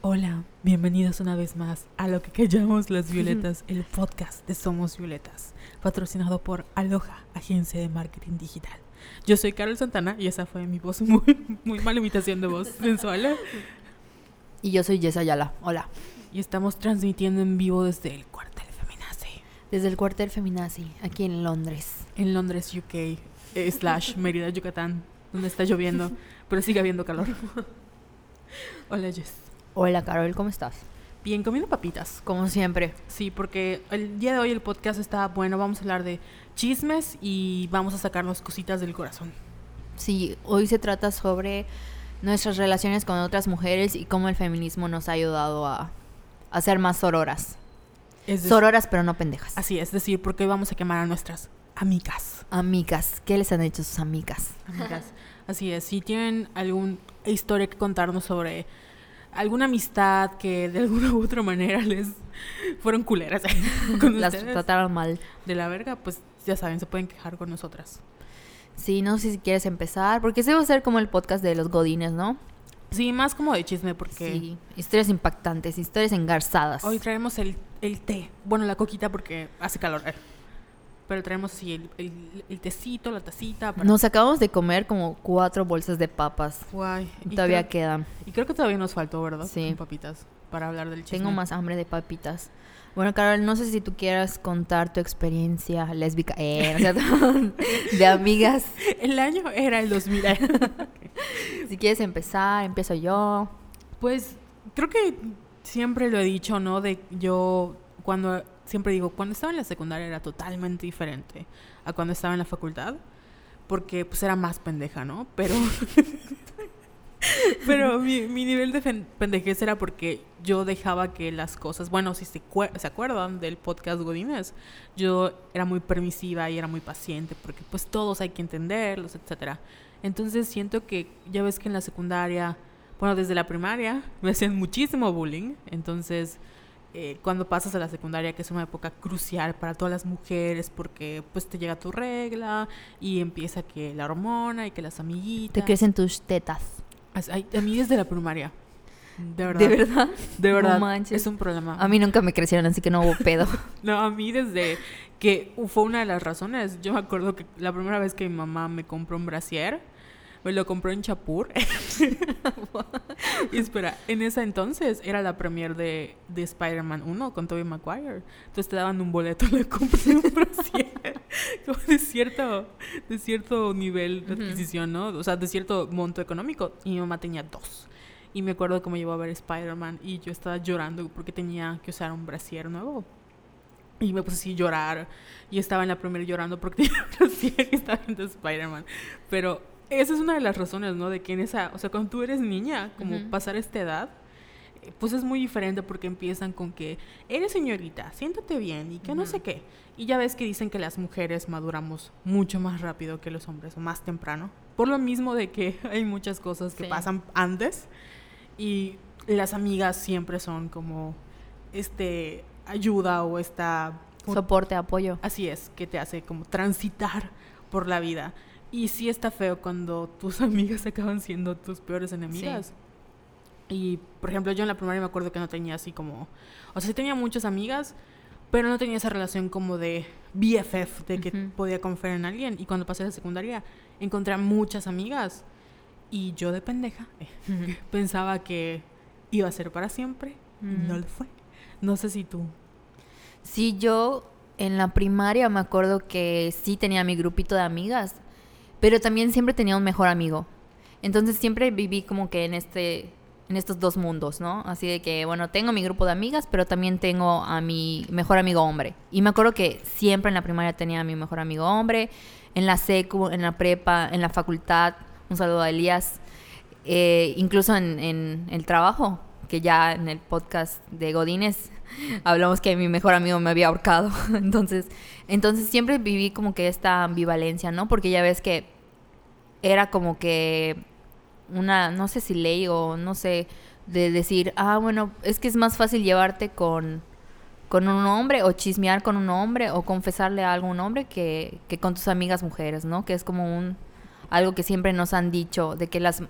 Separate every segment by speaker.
Speaker 1: Hola, bienvenidos una vez más a lo que callamos las violetas, el podcast de Somos Violetas, patrocinado por Aloha, agencia de marketing digital. Yo soy Carol Santana y esa fue mi voz muy, muy mala imitación de voz sensual.
Speaker 2: Y yo soy Jess Ayala. Hola.
Speaker 1: Y estamos transmitiendo en vivo desde el cuartel Feminazi,
Speaker 2: Desde el cuartel Feminazi, aquí en Londres.
Speaker 1: en Londres, UK, eh, slash Mérida, Yucatán, donde está lloviendo, pero sigue habiendo calor. Hola, Jess.
Speaker 2: Hola, Carol, ¿cómo estás?
Speaker 1: Bien, comiendo papitas.
Speaker 2: Como siempre.
Speaker 1: Sí, porque el día de hoy el podcast está bueno. Vamos a hablar de chismes y vamos a sacarnos cositas del corazón.
Speaker 2: Sí, hoy se trata sobre nuestras relaciones con otras mujeres y cómo el feminismo nos ha ayudado a, a ser más sororas.
Speaker 1: Es
Speaker 2: Sororas, pero no pendejas.
Speaker 1: Así es, decir, porque hoy vamos a quemar a nuestras amigas.
Speaker 2: Amigas, ¿qué les han hecho sus amigas?
Speaker 1: Amigas. Así es, si tienen alguna historia que contarnos sobre alguna amistad que de alguna u otra manera les fueron culeras con
Speaker 2: Las
Speaker 1: ustedes,
Speaker 2: trataron mal.
Speaker 1: de la verga, pues ya saben, se pueden quejar con nosotras.
Speaker 2: Sí, no sé si quieres empezar, porque ese va a ser como el podcast de los godines, ¿no?
Speaker 1: Sí, más como de chisme, porque
Speaker 2: Sí, historias impactantes, historias engarzadas.
Speaker 1: Hoy traemos el, el té. Bueno, la coquita porque hace calor. eh. Pero traemos así el, el, el tecito, la tacita. Para...
Speaker 2: Nos acabamos de comer como cuatro bolsas de papas.
Speaker 1: Guay.
Speaker 2: Y todavía
Speaker 1: creo,
Speaker 2: quedan.
Speaker 1: y creo que todavía nos faltó, ¿verdad?
Speaker 2: Sí.
Speaker 1: Con papitas. Para hablar del chisme.
Speaker 2: Tengo más hambre de papitas. Bueno, Carol, no sé si tú quieras contar tu experiencia lésbica, eh, ¿no es cierto? de amigas.
Speaker 1: El año era el 2000.
Speaker 2: Si quieres empezar, empiezo yo.
Speaker 1: pues creo que siempre lo he dicho, ¿no? De yo cuando... Siempre digo, cuando estaba en la secundaria era totalmente diferente a cuando estaba en la facultad. Porque pues era más pendeja, ¿no? Pero... Pero mi, mi nivel de pendejez era porque yo dejaba que las cosas, bueno, si se, se acuerdan del podcast Godines, yo era muy permisiva y era muy paciente porque pues todos hay que entenderlos, etcétera. Entonces siento que ya ves que en la secundaria, bueno, desde la primaria me hacían muchísimo bullying, entonces eh, cuando pasas a la secundaria, que es una época crucial para todas las mujeres porque pues te llega tu regla y empieza que la hormona y que las amiguitas.
Speaker 2: Te crecen tus tetas.
Speaker 1: As- ay, A mí desde la primaria. De verdad.
Speaker 2: ¿De verdad?
Speaker 1: De
Speaker 2: No manches.
Speaker 1: es un problema.
Speaker 2: A mí nunca me crecieron, así que no hubo pedo.
Speaker 1: No, a mí desde que fue una de las razones. Yo me acuerdo que la primera vez que mi mamá me compró un brasier, me lo compró en Chapur. y espera, en esa entonces era la premier de, de Spider-Man 1 con Tobey Maguire. Entonces te daban un boleto le compré un brasier. Como de cierto, de cierto nivel de adquisición, ¿no? O sea, de cierto monto económico. Y mi mamá tenía dos. Y me acuerdo que me llevó a ver Spider-Man y yo estaba llorando porque tenía que usar un brasier nuevo. Y me puse así a llorar. Y estaba en la primera llorando porque tenía un brasier y estaba viendo Spider-Man. Pero esa es una de las razones, ¿no? De que en esa, o sea, cuando tú eres niña, como pasar esta edad, eh, pues es muy diferente porque empiezan con que eres señorita, siéntate bien y que no sé qué. Y ya ves que dicen que las mujeres maduramos mucho más rápido que los hombres o más temprano. Por lo mismo de que hay muchas cosas que
Speaker 2: Sí.
Speaker 1: pasan antes y las amigas siempre son como este ayuda o esta
Speaker 2: Soporte, apoyo.
Speaker 1: así es que te hace como transitar por la vida y sí está feo cuando tus amigas acaban siendo tus peores enemigas. Y por ejemplo yo en la primaria me acuerdo que no tenía así como o sea sí tenía muchas amigas pero no tenía esa relación como de BFF de que
Speaker 2: Ujú.
Speaker 1: podía confiar en alguien. Y cuando pasé a la secundaria encontré a muchas amigas. Y yo de pendeja eh, pensaba que iba a ser para siempre y no lo fue. No sé si tú.
Speaker 2: Sí, yo en la primaria me acuerdo que sí tenía mi grupito de amigas, pero también siempre tenía un mejor amigo. Entonces siempre viví como que en este en estos dos mundos, ¿no? Así de que, bueno, tengo mi grupo de amigas, pero también tengo a mi mejor amigo hombre. Y me acuerdo que siempre en la primaria tenía a mi mejor amigo hombre, en la secu, en la prepa, en la facultad, un saludo a Elías, eh, incluso en, en el trabajo, que ya en el podcast de Godines hablamos que mi mejor amigo me había ahorcado. Entonces, entonces siempre viví como que esta ambivalencia, ¿no? Porque ya ves que era como que una, no sé si ley o no sé, de decir, ah, bueno, es que es más fácil llevarte con, con un hombre o chismear con un hombre o confesarle a un hombre que, que con tus amigas mujeres, ¿no? Que es como un algo que siempre nos han dicho de que las,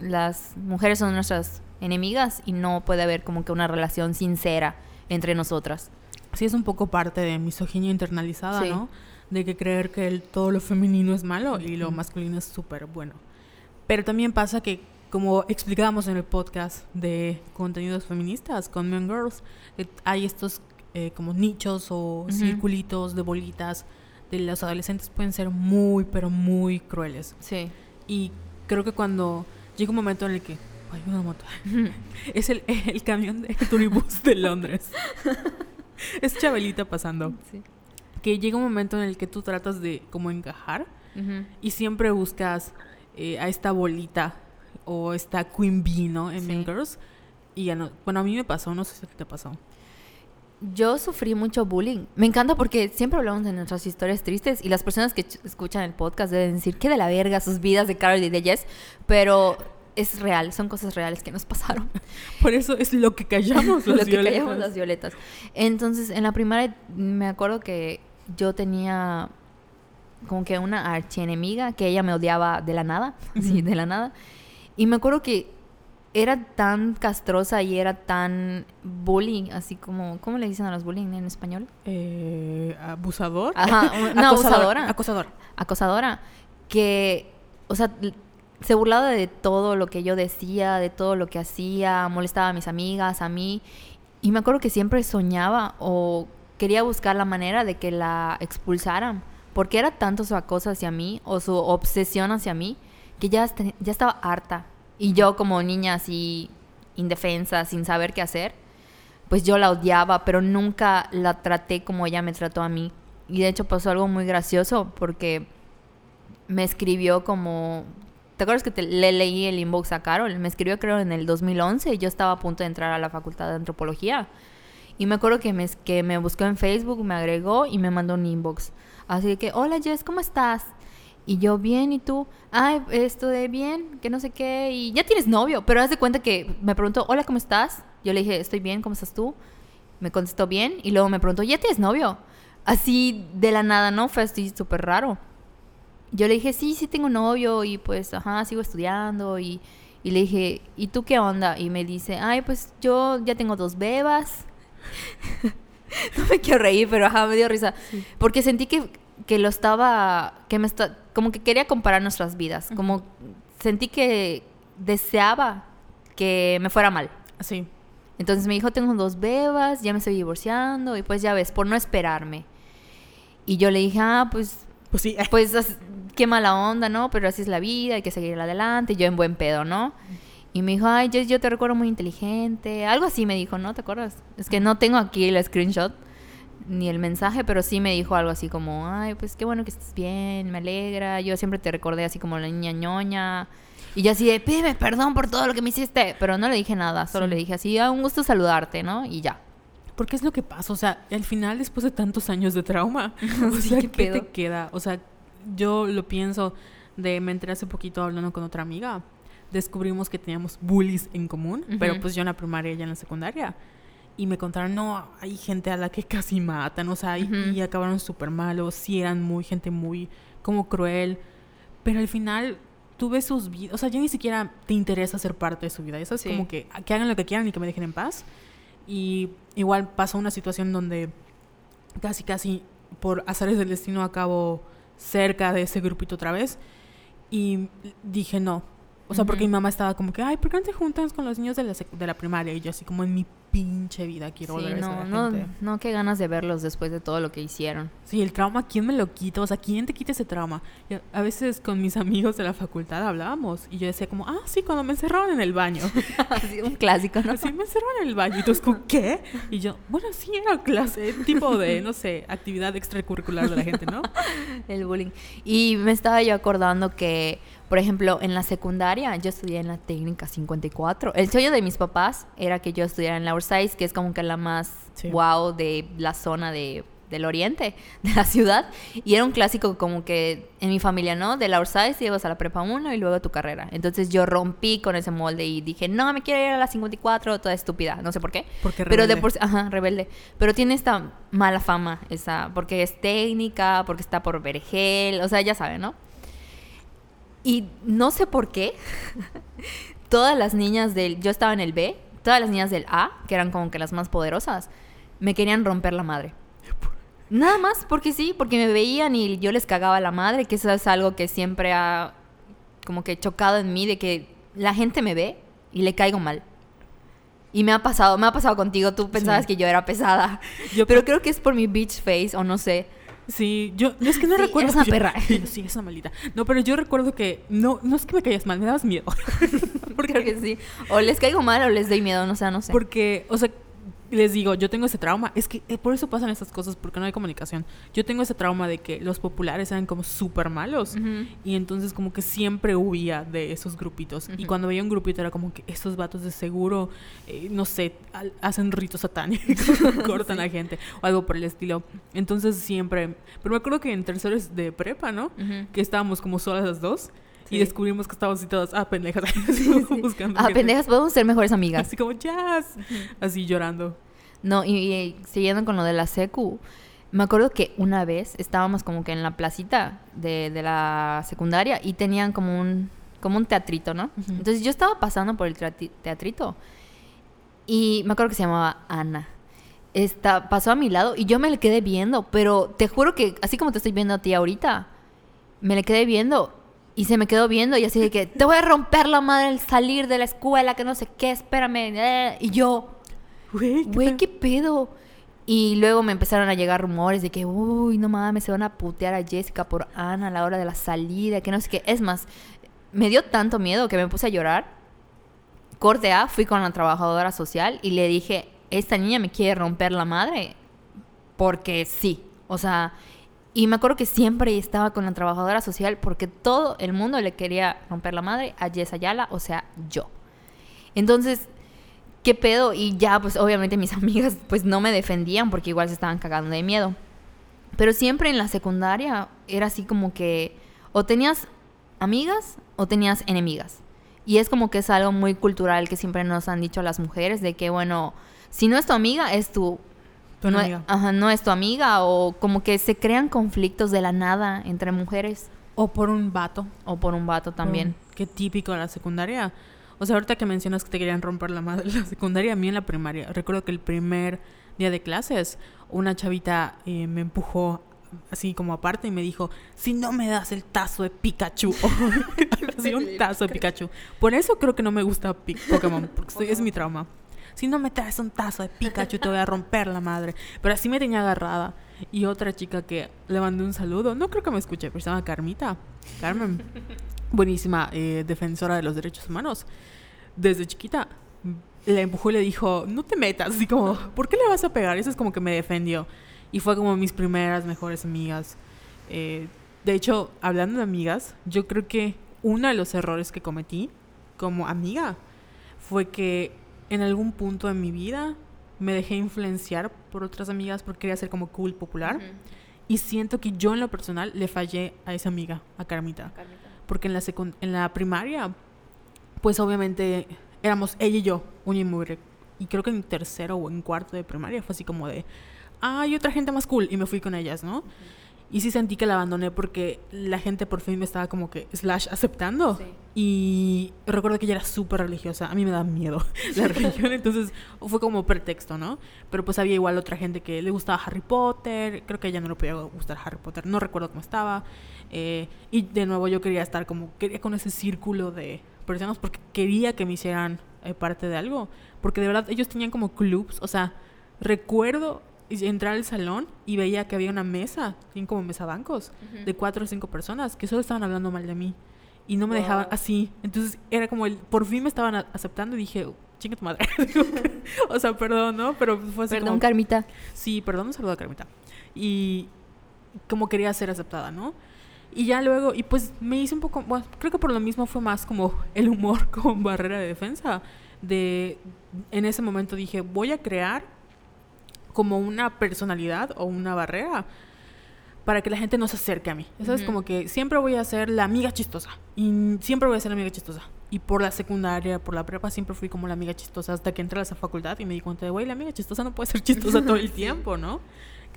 Speaker 2: las mujeres son nuestras enemigas y no puede haber como que una relación sincera entre nosotras.
Speaker 1: Sí, es un poco parte de misoginia internalizada,
Speaker 2: Sí.
Speaker 1: ¿no? De que creer que el- todo lo femenino es malo y lo masculino es súper bueno. Pero también pasa que, como explicábamos en el podcast de contenidos feministas con Mean Girls, que hay estos eh, como nichos o circulitos de bolitas de los adolescentes pueden ser muy, pero muy crueles.
Speaker 2: Sí.
Speaker 1: Y creo que cuando llega un momento en el que... Hay una moto. es el, el camión de turibús de Londres. es Chabelita pasando.
Speaker 2: sí.
Speaker 1: Que llega un momento en el que tú tratas de como encajar y siempre buscas eh, a esta bolita o esta Queen Bee, ¿no? En
Speaker 2: Sí.
Speaker 1: Mean Girls. Y ya no... Bueno, a mí me pasó, no sé si te pasó.
Speaker 2: Yo sufrí mucho bullying. Me encanta porque siempre hablamos de nuestras historias tristes y las personas que ch- escuchan el podcast deben decir que de la verga sus vidas de Carol y de Jess, pero es real, son cosas reales que nos pasaron.
Speaker 1: Por eso es lo que callamos las
Speaker 2: Lo que callamos las violetas. Entonces, en la primaria me acuerdo que yo tenía como que una archienemiga que ella me odiaba de la nada,
Speaker 1: Ujú.
Speaker 2: de la nada. Y me acuerdo que era tan castrosa y era tan bullying, así como, ¿cómo le dicen a los bullying en español?
Speaker 1: Eh, abusador.
Speaker 2: Ajá, una abusadora.
Speaker 1: Acosador.
Speaker 2: acosadora que, o sea, se burlaba de todo lo que yo decía, de todo lo que hacía, molestaba a mis amigas, a mí. Y me acuerdo que siempre soñaba o quería buscar la manera de que la expulsaran. Porque era tanto su acoso hacia mí o su obsesión hacia mí que ya, ya estaba harta. Y yo como niña así indefensa, sin saber qué hacer, pues yo la odiaba, pero nunca la traté como ella me trató a mí. Y de hecho pasó algo muy gracioso porque me escribió como... ¿Te acuerdas que te- le leí el inbox a Carol? Me escribió creo en el 2011 y yo estaba a punto de entrar a la facultad de antropología. Y me acuerdo que me, que me buscó en Facebook, me agregó y me mandó un inbox. Así que, hola Jess, ¿cómo estás? Y yo, bien, ¿y tú? Ay, esto de bien, que no sé qué. Y ya tienes novio. Pero haz de cuenta que me preguntó, hola, ¿cómo estás? Yo le dije, estoy bien, ¿cómo estás tú? Me contestó bien. Y luego me preguntó, ¿ya tienes novio? Así de la nada, ¿no? Fue así súper raro. Yo le dije, sí, sí tengo novio y pues, ajá, sigo estudiando y, y le dije, ¿y tú qué onda? Y me dice, ay, pues yo ya tengo dos bebas. no me quiero reír, pero ajá, me dio risa. Porque sentí que, que lo estaba, que me está, como que quería comparar nuestras vidas, como sentí que deseaba que me fuera mal.
Speaker 1: Sí.
Speaker 2: Entonces me dijo, tengo dos bebas, ya me estoy divorciando y pues ya ves, por no esperarme. Y yo le dije, ah, pues
Speaker 1: Pues sí.
Speaker 2: pues qué mala onda, ¿no? Pero así es la vida, hay que seguir adelante. Y yo en buen pedo, ¿no? Y me dijo, ay, Jess, yo te recuerdo muy inteligente. Algo así me dijo, ¿no? ¿Te acuerdas? Es que no tengo aquí el screenshot ni el mensaje, pero sí me dijo algo así como, ay, pues qué bueno que estés bien, me alegra. Yo siempre te recordé así como la niña ñoña. Y yo así de, pídeme perdón por todo lo que me hiciste. Pero no le dije nada, solo
Speaker 1: Sí.
Speaker 2: le dije así, ah, un gusto saludarte, ¿no? Y ya.
Speaker 1: Porque es lo que pasa, o sea, al final después de tantos años de trauma, o
Speaker 2: Sí,
Speaker 1: sea,
Speaker 2: qué
Speaker 1: ¿qué, te queda? O sea, yo lo pienso de me enteré hace poquito hablando con otra amiga, descubrimos que teníamos bullies en común, pero pues yo en la primaria y ella en la secundaria. Y me contaron, no, hay gente a la que casi matan, o sea, y, y acabaron súper malos, sí eran muy, gente muy, como cruel, pero al final tú ves sus vidas, o sea, ya ni siquiera te interesa ser parte de su vida, eso es
Speaker 2: Sí.
Speaker 1: como que, que hagan lo que quieran y que me dejen en paz. Y igual pasó una situación donde casi, casi por azares del destino acabo cerca de ese grupito otra vez. Y dije no. O sea, porque mi mamá estaba como que, ay, ¿por qué no te juntas con los niños de la, de la primaria? Y yo así como en mi pinche vida quiero
Speaker 2: Sí,
Speaker 1: volver ver a
Speaker 2: no,
Speaker 1: esa
Speaker 2: no,
Speaker 1: gente.
Speaker 2: no, qué ganas de verlos después de todo lo que hicieron.
Speaker 1: Sí, el trauma, ¿quién me lo quita? O sea, ¿quién te quita ese trauma? Y a- veces con mis amigos de la facultad hablábamos y yo decía como, ah, sí, cuando me encerraron en el baño.
Speaker 2: Así, un clásico, ¿no?
Speaker 1: Así me encerraron en el baño. Y tú, como, ¿qué? Y yo, bueno, sí, era clase, tipo de, no sé, actividad extracurricular de la gente, ¿no?
Speaker 2: El bullying. Y me estaba yo acordando que, por ejemplo, en la secundaria yo estudié en la técnica 54. El sueño de mis papás era que yo estudiara en la Orsais, que es como que la más
Speaker 1: Sí.
Speaker 2: wow de la zona de, del oriente de la ciudad. Y era un clásico como que en mi familia, ¿no? De la Orsais ibas a la prepa 1 y luego a tu carrera. Entonces yo rompí con ese molde y dije, no, me quiero ir a la 54, toda estúpida. No sé por qué.
Speaker 1: Porque
Speaker 2: Pero de
Speaker 1: rebelde.
Speaker 2: por ajá, rebelde. Pero tiene esta mala fama, esa, porque es técnica, porque está por vergel, o sea, ya saben, ¿no? Y no sé por qué todas las niñas del... Yo estaba en el B, todas las niñas del A, que eran como que las más poderosas, me querían romper la madre. Nada más, porque sí, porque me veían y yo les cagaba la madre, que eso es algo que siempre ha como que chocado en mí, de que la gente me ve y le caigo mal. Y me ha pasado, me ha pasado contigo, tú pensabas
Speaker 1: Sí.
Speaker 2: que yo era pesada.
Speaker 1: Yo
Speaker 2: pero creo que es por mi bitch face, o no sé.
Speaker 1: Sí, yo es que no
Speaker 2: Sí,
Speaker 1: recuerdo.
Speaker 2: eres una
Speaker 1: yo-
Speaker 2: perra.
Speaker 1: Sí, es una maldita. No, pero yo recuerdo que no, no es que me caías mal, me dabas miedo.
Speaker 2: Creo que sí. O les caigo mal o les doy miedo, no sé, no sé.
Speaker 1: Porque, o sea, les digo, yo tengo ese trauma. Es que eh, por eso pasan estas cosas, porque no hay comunicación. Yo tengo ese trauma de que los populares eran como súper malos.
Speaker 2: Ujú.
Speaker 1: Y entonces como que siempre huía de esos grupitos. Y
Speaker 2: Ujú.
Speaker 1: cuando veía un grupito era como que estos vatos de seguro, eh, no sé, hacen ritos satánicos, cortan a gente o algo por el estilo. Entonces siempre... Pero me acuerdo que en terceros de prepa, ¿no?
Speaker 2: Ujú.
Speaker 1: Que estábamos como solas las dos.
Speaker 2: Sí.
Speaker 1: Y descubrimos que estábamos así todas, ah, pendejas, buscando
Speaker 2: Ah,
Speaker 1: gente.
Speaker 2: pendejas, podemos ser mejores amigas.
Speaker 1: Así como, jazz. Así llorando.
Speaker 2: No, y, y siguiendo con lo de la secu, me acuerdo que una vez estábamos como que en la placita de, de la secundaria y tenían como un, como un teatrito, ¿no?
Speaker 1: Ujú.
Speaker 2: Entonces yo estaba pasando por el teatri- teatrito y me acuerdo que se llamaba Ana. Esta, pasó a mi lado y yo me le quedé viendo, pero te juro que así como te estoy viendo a ti ahorita, me le quedé viendo y se me quedó viendo y así de que te voy a romper la madre al salir de la escuela, que no sé qué, espérame. eh", Y yo,
Speaker 1: Güey?
Speaker 2: ¿qué pedo? Y luego me empezaron a llegar rumores de que, uy, no mames, se van a putear a Jessica por Ana a la hora de la salida, que no sé qué. Es más, me dio tanto miedo que me puse a llorar. Corte A, fui con la trabajadora social y le dije, esta niña me quiere romper la madre. Porque sí. O sea, y me acuerdo que siempre estaba con la trabajadora social porque todo el mundo le quería romper la madre a Jess Ayala, o sea, yo. Entonces, ¿qué pedo? Y ya, pues obviamente mis amigas pues no me defendían porque igual se estaban cagando de miedo. Pero siempre en la secundaria era así como que o tenías amigas o tenías enemigas. Y es como que es algo muy cultural que siempre nos han dicho las mujeres de que, bueno, si no es tu amiga, es tu...
Speaker 1: Tu
Speaker 2: no,
Speaker 1: enemiga.
Speaker 2: Ajá, no es tu amiga o como que se crean conflictos de la nada entre mujeres
Speaker 1: O por un vato.
Speaker 2: o por un vato también.
Speaker 1: Qué típico de la secundaria. O sea, ahorita que mencionas que te querían romper la madre en la secundaria, a mí en la primaria, recuerdo que el primer día de clases, una chavita eh, me empujó así como aparte y me dijo, si no me das el tazo de Pikachu, así un tazo de Pikachu. Por eso creo que no me gusta Pokémon, porque estoy- es mi trauma. Si no me traes un tazo de Pikachu, te voy a romper la madre. Pero así me tenía agarrada. Y otra chica que le mandé un saludo, no creo que me escuche, pero se llama Carmita. Carmen buenísima eh, defensora de los derechos humanos, desde chiquita le empujó y le dijo, no te metas, así como, ¿por qué le vas a pegar? Eso es como que me defendió. Y fue como mis primeras mejores amigas. Eh, de hecho, hablando de amigas, yo creo que uno de los errores que cometí como amiga fue que en algún punto de mi vida me dejé influenciar por otras amigas porque quería ser como cool, popular. Y siento que yo en lo personal le fallé a esa amiga, a Carmita porque en la, en la primaria, pues obviamente éramos ella y yo, uña y mugre. Y creo que en tercero o en cuarto de primaria fue así como de, ah, hay otra gente más cool. Y me fui con ellas, ¿no? Y sí sentí que la abandoné porque la gente por fin me estaba como que, slash, aceptando.
Speaker 2: Sí.
Speaker 1: Y recuerdo que ella era súper religiosa. A mí me da miedo la religión, entonces fue como pretexto, ¿no? Pero pues había igual otra gente que le gustaba Harry Potter. Creo que a ella no le podía gustar Harry Potter. No recuerdo cómo estaba. Eh, y de nuevo yo quería estar como, quería con ese círculo de personas porque quería que me hicieran eh, parte de algo. Porque de verdad ellos tenían como clubs. O sea, recuerdo entrar al salón y veía que había una mesa, tienen como mesa bancos, de cuatro o cinco personas que solo estaban hablando mal de mí. Y no me dejaban así. Entonces era como el, por fin me estaban aceptando y dije, chinga tu madre. o sea, perdón, ¿no? Pero fue así
Speaker 2: Perdón,
Speaker 1: como,
Speaker 2: Carmita.
Speaker 1: Sí, perdón, un saludo a Carmita. Y como quería ser aceptada, ¿no? Y ya luego, y pues me hice un poco, bueno, creo que por lo mismo fue más como el humor como barrera de defensa. De, en ese momento dije, voy a crear como una personalidad o una barrera para que la gente no se acerque a mí. Eso es
Speaker 2: Ujú.
Speaker 1: como que siempre voy a ser la amiga chistosa. Y siempre voy a ser la amiga chistosa. Y por la secundaria, por la prepa, siempre fui como la amiga chistosa hasta que entré a esa facultad y me di cuenta de, güey, la amiga chistosa no puede ser chistosa todo el tiempo, ¿no?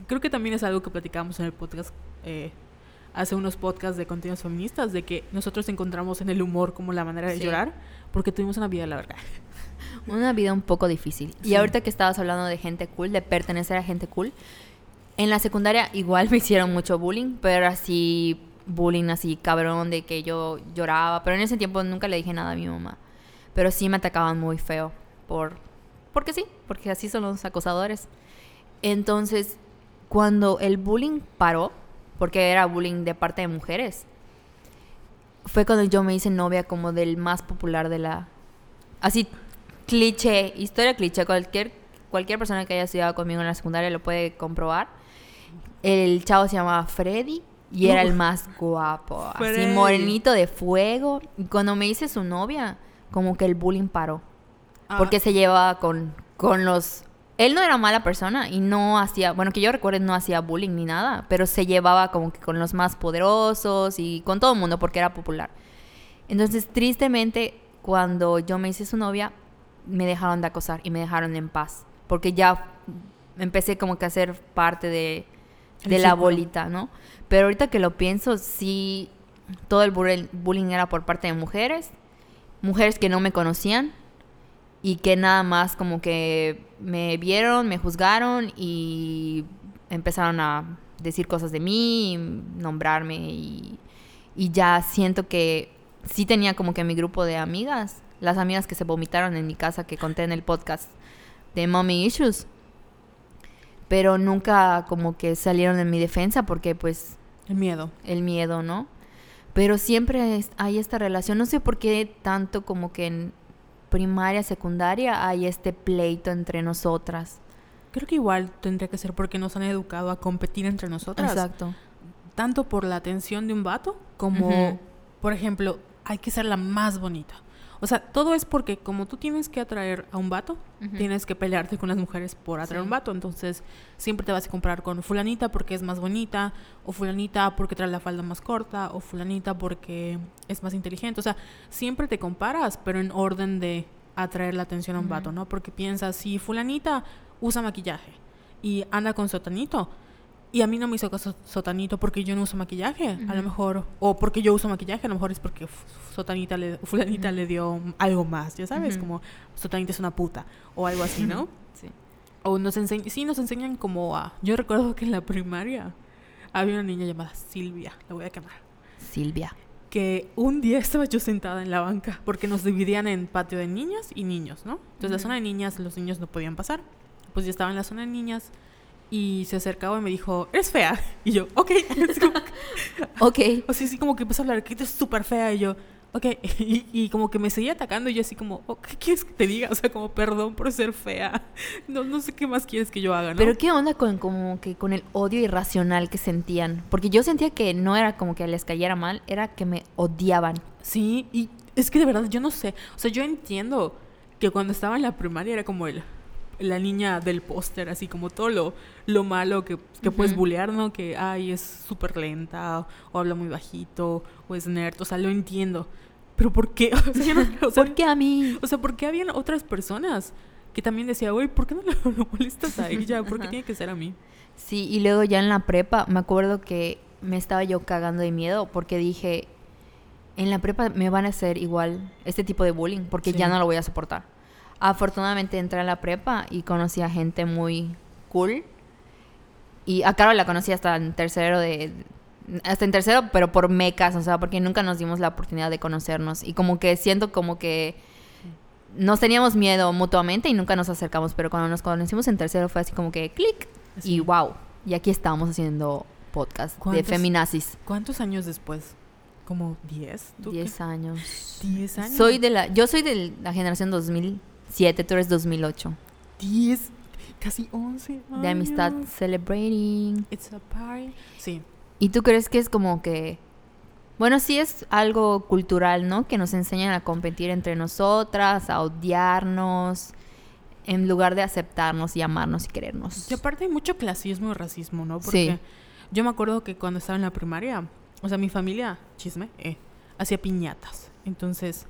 Speaker 1: Creo que también es algo que platicábamos en el podcast eh, hace unos podcasts de contenidos feministas de que nosotros encontramos en el humor como la manera de
Speaker 2: Sí.
Speaker 1: llorar porque tuvimos una vida la verdad.
Speaker 2: Una vida un poco difícil.
Speaker 1: Sí.
Speaker 2: Y ahorita que estabas hablando de gente cool, de pertenecer a gente cool, en la secundaria igual me hicieron mucho bullying, pero así bullying así cabrón de que yo lloraba, pero en ese tiempo nunca le dije nada a mi mamá. Pero sí me atacaban muy feo por porque sí, porque así son los acosadores. Entonces, cuando el bullying paró, porque era bullying de parte de mujeres, fue cuando yo me hice novia como del más popular de la así cliché, historia cliché, cualquier, cualquier persona que haya estudiado conmigo en la secundaria lo puede comprobar. El chavo se llamaba Freddy y era el más guapo, así
Speaker 1: Freddy.
Speaker 2: morenito de fuego. Y cuando me hice su novia, como que el bullying paró, porque se llevaba con, con los... Él no era mala persona y no hacía, bueno, que yo recuerde, no hacía bullying ni nada, pero se llevaba como que con los más poderosos y con todo el mundo porque era popular. Entonces, tristemente, cuando yo me hice su novia, me dejaron de acosar y me dejaron en paz. Porque ya empecé como que a ser parte de, la bolita, ¿no? Pero ahorita que lo pienso, sí, todo el bull- bullying era por parte de mujeres, mujeres que no me conocían y que nada más como que me vieron, me juzgaron y empezaron a decir cosas de mí, nombrarme y, y ya siento que sí tenía como que mi grupo de amigas, las amigas que se vomitaron en mi casa que conté en el podcast de Mommy Issues, pero nunca como que salieron en mi defensa porque pues
Speaker 1: El miedo.
Speaker 2: el miedo, ¿no? Pero siempre hay esta relación, no sé por qué tanto como que primaria, secundaria hay este pleito entre nosotras.
Speaker 1: Creo que igual tendría que ser porque nos han educado a competir entre nosotras.
Speaker 2: Exacto.
Speaker 1: Tanto por la atención de un vato como, por ejemplo, hay que ser la más bonita. O sea, todo es porque como tú tienes que atraer a un vato, tienes que pelearte con las mujeres por atraer a un vato. Entonces, siempre te vas a comprar con fulanita porque es más bonita, o fulanita porque trae la falda más corta, o fulanita porque es más inteligente. O sea, siempre te comparas, pero en orden de atraer la atención a un vato,
Speaker 2: Ujú.
Speaker 1: ¿no? Porque piensas, si fulanita usa maquillaje y anda con sotanito, y a mí no me hizo caso sotanito porque yo no uso maquillaje, a lo mejor, o porque yo uso maquillaje, a lo mejor es porque sotanita le, fulanita le dio algo más, ya sabes, como sotanita es una puta, o algo así, ¿no?
Speaker 2: Sí.
Speaker 1: O nos enseñan, sí, nos enseñan como a... Yo recuerdo que en la primaria había una niña llamada Silvia, la voy a quemar,
Speaker 2: Silvia.
Speaker 1: que un día estaba yo sentada en la banca, porque nos dividían en patio de niñas y niños, ¿no? Entonces la zona de niñas, los niños no podían pasar. Pues yo estaba en la zona de niñas y se acercaba y me dijo, eres fea. Y yo, ok.
Speaker 2: Ok.
Speaker 1: o sea, así como que empezó a hablar, que eres súper fea. Y yo, ok. Y, y como que me seguía atacando y yo así como, oh, ¿qué quieres que te diga? O sea, como, perdón por ser fea. No, no sé qué más quieres que yo haga, ¿no?
Speaker 2: Pero qué onda con como que con el odio irracional que sentían, porque yo sentía que no era como que les cayera mal, era que me odiaban.
Speaker 1: Sí, y es que de verdad yo no sé. O sea, yo entiendo que cuando estaba en la primaria era como el, la niña del póster, así como todo lo, lo malo que, que puedes
Speaker 2: Ujú.
Speaker 1: bullear, ¿no? Que, ay, es súper lenta, o habla muy bajito, o es nerd. O sea, lo entiendo. Pero ¿por qué? O sea, no- o sea,
Speaker 2: ¿Por qué a mí?
Speaker 1: o sea, ¿por qué habían otras personas que también decía, güey, ¿por qué no lo, lo molestas a ella? ¿Por qué
Speaker 2: Ajá.
Speaker 1: tiene que ser a mí?
Speaker 2: Sí, y luego ya en la prepa me acuerdo que me estaba yo cagando de miedo porque dije, en la prepa me van a hacer igual este tipo de bullying porque
Speaker 1: Sí.
Speaker 2: ya no lo voy a soportar. Afortunadamente entré a la prepa y conocí a gente muy cool. Y a Carol la conocí hasta en tercero de... Hasta en tercero, pero por mecas, o sea, porque nunca nos dimos la oportunidad de conocernos. Y como que siento como que nos teníamos miedo mutuamente y nunca nos acercamos, pero cuando nos conocimos en tercero fue así como que clic y wow, y aquí estamos haciendo podcast de
Speaker 1: ¿Cuántos-
Speaker 2: feminazis.
Speaker 1: ¿Cuántos años después? ¿Como 10? ¿Tú qué?
Speaker 2: 10 años.
Speaker 1: 10 años.
Speaker 2: Soy de la, yo soy de la generación 2007, tú eres 2008.
Speaker 1: 10, casi 11
Speaker 2: De amistad
Speaker 1: años.
Speaker 2: celebrating.
Speaker 1: It's a party. Sí.
Speaker 2: ¿Y tú crees que es como que... Bueno, sí es algo cultural, ¿no? Que nos enseñan a competir entre nosotras, a odiarnos, en lugar de aceptarnos y amarnos y querernos.
Speaker 1: Y aparte hay mucho clasismo y racismo, ¿no? Porque
Speaker 2: Sí.
Speaker 1: yo me acuerdo que cuando estaba en la primaria, o sea, mi familia, chisme, eh, hacía piñatas. Entonces,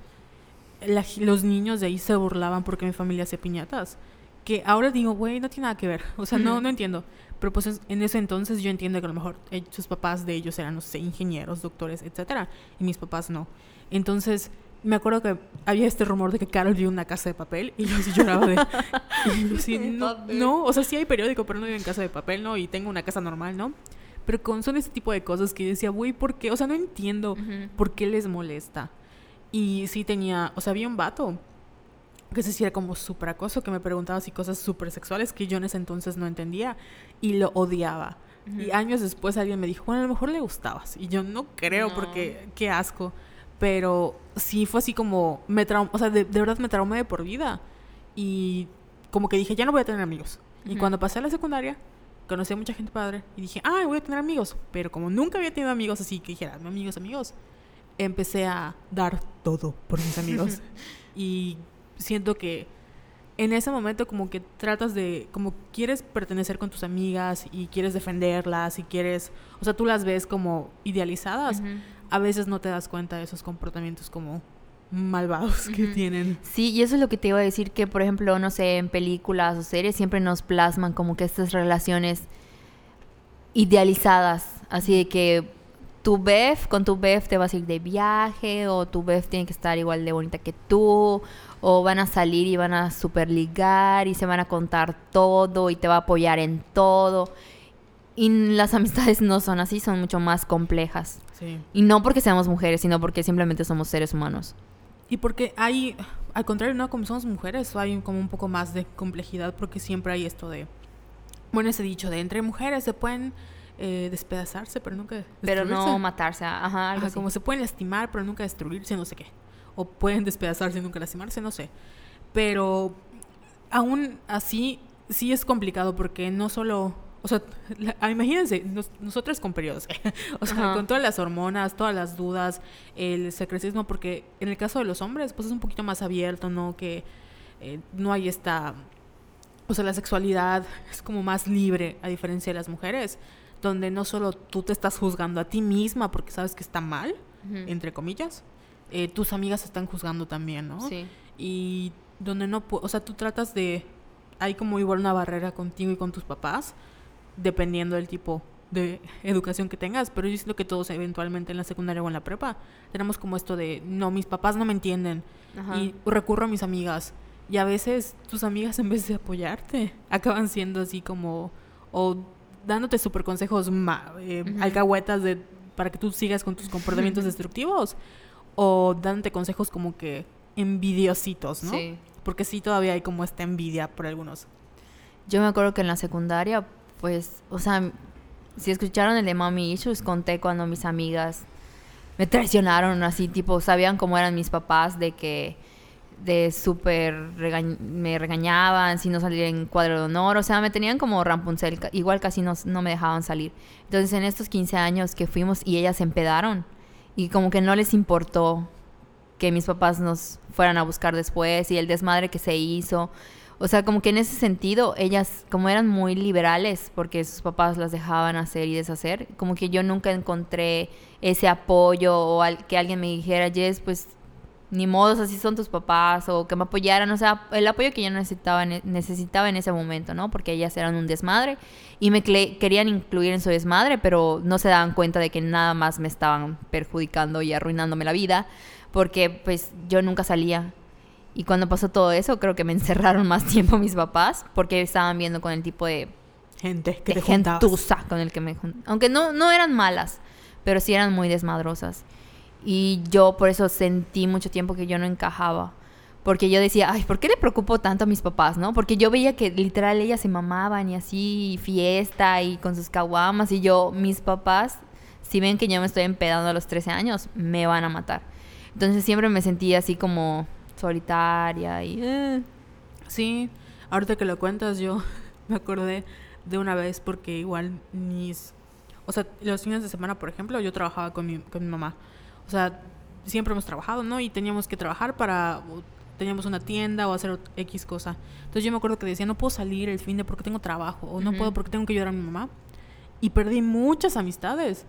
Speaker 1: la- los niños de ahí se burlaban porque mi familia hacía piñatas. que ahora digo, güey, no tiene nada que ver. O sea, no, no entiendo. Pero pues en ese entonces yo entiendo que a lo mejor eh, sus papás de ellos eran, no sé, ingenieros, doctores, etcétera, y mis papás no. Entonces, me acuerdo que había este rumor de que Carol vio una casa de papel y yo así lloraba de... no, o sea, sí hay periódico, pero no vivo en casa de papel, ¿no? Y tengo una casa normal, ¿no? Pero con, son ese tipo de cosas que decía, güey, ¿por qué? O sea, no entiendo por qué les molesta. Y sí tenía, o sea, había un vato que se hacía como súper acoso, que me preguntaba así cosas súper sexuales que yo en ese entonces no entendía y lo odiaba. Y años después alguien me dijo, bueno, a lo mejor le gustabas. Y yo no creo porque qué asco. Pero sí fue así como, me o sea, de, verdad me traumé de por vida. Y como que dije, ya no voy a tener amigos. Y cuando pasé a la secundaria, conocí a mucha gente padre. Y dije, ah, voy a tener amigos. Pero como nunca había tenido amigos así, que dijera, amigos, amigos, empecé a dar todo por mis amigos. y siento que en ese momento como que tratas de, como quieres pertenecer con tus amigas y quieres defenderlas y quieres, o sea, tú las ves como idealizadas, a veces no te das cuenta de esos comportamientos como malvados que tienen.
Speaker 2: Sí, y eso es lo que te iba a decir, que por ejemplo, no sé, en películas o series siempre nos plasman como que estas relaciones idealizadas, así de que tu bef, con tu bef te vas a ir de viaje, o tu bef tiene que estar igual de bonita que tú, o van a salir y van a super ligar y se van a contar todo y te va a apoyar en todo. Y las amistades no son así, son mucho más complejas. Y no porque seamos mujeres, sino porque simplemente somos seres humanos.
Speaker 1: Y porque hay, al contrario, no como somos mujeres, hay como un poco más de complejidad porque siempre hay esto de, bueno, ese dicho de entre mujeres se pueden eh, despedazarse, pero nunca...
Speaker 2: Pero no matarse, ajá.
Speaker 1: ajá como se pueden lastimar, pero nunca destruirse, no sé qué o pueden despedazarse y nunca lastimarse, no sé. Pero aún así, sí es complicado porque no solo... O sea, ah, imagínense, nosotros con periodos, o sea, con todas las hormonas, todas las dudas, el secretismo, porque en el caso de los hombres, pues es un poquito más abierto, ¿no? Que eh, no hay esta... O sea, la sexualidad es como más libre, a diferencia de las mujeres, donde no solo tú te estás juzgando a ti misma porque sabes que está mal, entre comillas, eh, tus amigas están juzgando también, ¿no? Sí. Y donde no, o sea, tú tratas de, hay como igual una barrera contigo y con tus papás, dependiendo del tipo de educación que tengas, pero yo siento que todos eventualmente en la secundaria o en la prepa tenemos como esto de, no, mis papás no me entienden y recurro a mis amigas y a veces tus amigas en vez de apoyarte acaban siendo así como, o dándote super consejos, eh, alcahuetas de, para que tú sigas con tus comportamientos destructivos o dándote consejos como que envidiositos, ¿no? Sí. Porque sí todavía hay como esta envidia por algunos.
Speaker 2: Yo me acuerdo que en la secundaria, pues, o sea, si escucharon el de Mommy Issues, conté cuando mis amigas me traicionaron, así, tipo, sabían cómo eran mis papás, de que de súper me regañaban si no salía en cuadro de honor, o sea, me tenían como Rampunzel, igual casi no, no me dejaban salir. Entonces, en estos 15 años que fuimos y ellas se empedaron, y como que no les importó que mis papás nos fueran a buscar después y el desmadre que se hizo. O sea, como que en ese sentido, ellas, como eran muy liberales, porque sus papás las dejaban hacer y deshacer, como que yo nunca encontré ese apoyo o que alguien me dijera, Jess, pues ni modos, así son tus papás, o que me apoyaran, o sea, el apoyo que yo necesitaba, necesitaba en ese momento, ¿no? Porque ellas eran un desmadre y me querían incluir en su desmadre, pero no se daban cuenta de que nada más me estaban perjudicando y arruinándome la vida, porque pues yo nunca salía. Y cuando pasó todo eso, creo que me encerraron más tiempo mis papás, porque estaban viendo con el tipo de
Speaker 1: gente que
Speaker 2: de gentuza con el que me aunque no no eran malas, pero sí eran muy desmadrosas. Y yo por eso sentí mucho tiempo que yo no encajaba. Porque yo decía, ay, ¿por qué le preocupo tanto a mis papás, no? Porque yo veía que literal ellas se mamaban y así, fiesta y con sus caguamas. Y yo, mis papás, si ven que yo me estoy empedando a los 13 años, me van a matar. Entonces siempre me sentía así como solitaria y... Eh.
Speaker 1: Sí, ahorita que lo cuentas yo me acordé de una vez porque igual mis... O sea, los fines de semana, por ejemplo, yo trabajaba con mi, con mi mamá. O sea, siempre hemos trabajado, ¿no? Y teníamos que trabajar para teníamos una tienda o hacer X cosa. Entonces yo me acuerdo que decía, no puedo salir el fin de porque tengo trabajo, o no puedo porque tengo que ayudar a mi mamá. Y perdí muchas amistades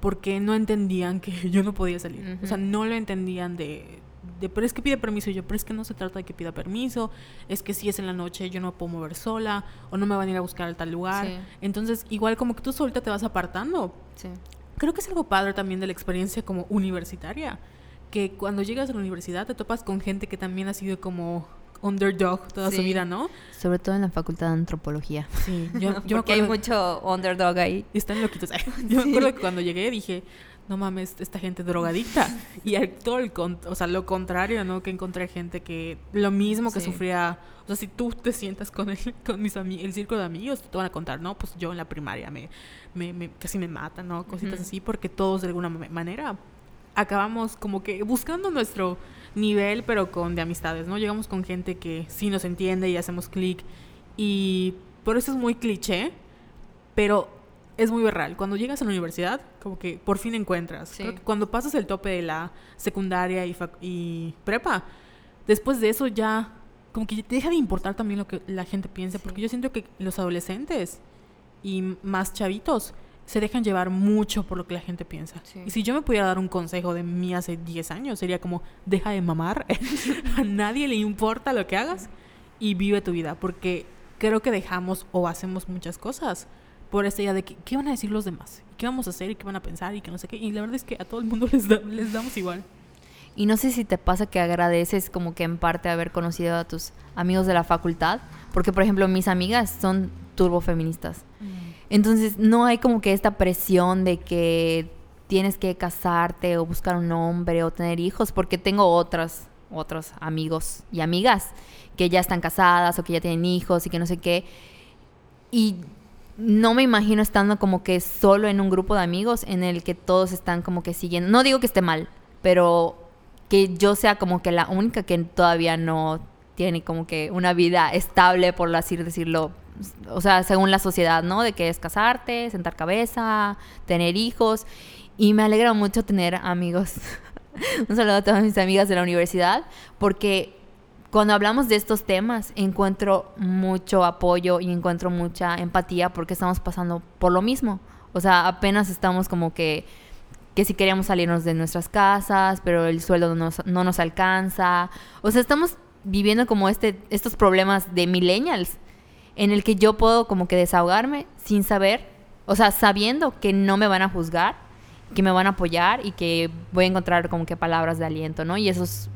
Speaker 1: porque no entendían que yo no podía salir. O sea, no lo entendían de de, pero es que pide permiso. Y yo, pero es que no se trata de que pida permiso. Es que si es en la noche yo no me puedo mover sola o no me van a ir a buscar a tal lugar.
Speaker 2: Sí.
Speaker 1: Entonces, igual como que tú solita te vas apartando.
Speaker 2: Sí.
Speaker 1: Creo que es algo padre también de la experiencia como universitaria. Que cuando llegas a la universidad te topas con gente que también ha sido como underdog toda su
Speaker 2: Sí.
Speaker 1: vida, ¿no?
Speaker 2: Sobre todo en la facultad de antropología.
Speaker 1: Sí, yo, yo me
Speaker 2: Porque hay
Speaker 1: acuerdo-
Speaker 2: mucho underdog ahí.
Speaker 1: Están loquitos. Yo me acuerdo que cuando llegué dije, no mames, esta gente drogadicta. Y al- todo el con- o sea, lo contrario, ¿no? Que encontré gente que lo mismo que
Speaker 2: Sí.
Speaker 1: sufría. O sea, si tú te sientas con el, con mis el círculo de amigos, te van a contar, ¿no? Pues yo en la primaria me, me, me- casi me matan, ¿no? Cositas así, porque todos de alguna ma- manera acabamos como que buscando nuestro nivel, pero con de amistades, ¿no? Llegamos con gente que sí nos entiende y hacemos clic. Y por eso es muy cliché, pero es muy real. Cuando llegas a la universidad, como que por fin encuentras.
Speaker 2: Sí.
Speaker 1: Creo que cuando pasas el tope de la secundaria y, y prepa, después de eso ya como que deja de importar también lo que la gente piensa,
Speaker 2: Sí.
Speaker 1: porque yo siento que los adolescentes y más chavitos se dejan llevar mucho por lo que la gente piensa.
Speaker 2: Sí.
Speaker 1: Y si yo me pudiera dar un consejo de mí hace 10 años, sería como, deja de mamar, a nadie le importa lo que hagas y vive tu vida, porque creo que dejamos o hacemos muchas cosas por esta idea de que, qué van a decir los demás, qué vamos a hacer y qué van a pensar y que no sé qué. Y la verdad es que a todo el mundo les, da- les damos igual.
Speaker 2: Y no sé si te pasa que agradeces como que en parte haber conocido a tus amigos de la facultad, porque por ejemplo mis amigas son turbofeministas. Entonces no hay como que esta presión de que tienes que casarte o buscar un hombre o tener hijos, porque tengo otras, otros amigos y amigas que ya están casadas o que ya tienen hijos y que no sé qué. Y no me imagino estando como que solo en un grupo de amigos en el que todos están como que siguiendo. No digo que esté mal, pero que yo sea como que la única que todavía no tiene como que una vida estable, por así decirlo. O sea, según la sociedad, ¿no? De que es casarte, sentar cabeza, tener hijos. Y me alegra mucho tener amigos. Un saludo a todas mis amigas de la universidad, porque cuando hablamos de estos temas encuentro mucho apoyo y encuentro mucha empatía porque estamos pasando por lo mismo. O sea, apenas estamos como que, que si queríamos salirnos de nuestras casas, pero el sueldo no nos, no nos alcanza. O sea, estamos viviendo como este, estos problemas de millennials en el que yo puedo como que desahogarme sin saber, o sea, sabiendo que no me van a juzgar, que me van a apoyar y que voy a encontrar como que palabras de aliento, ¿no? Y eso es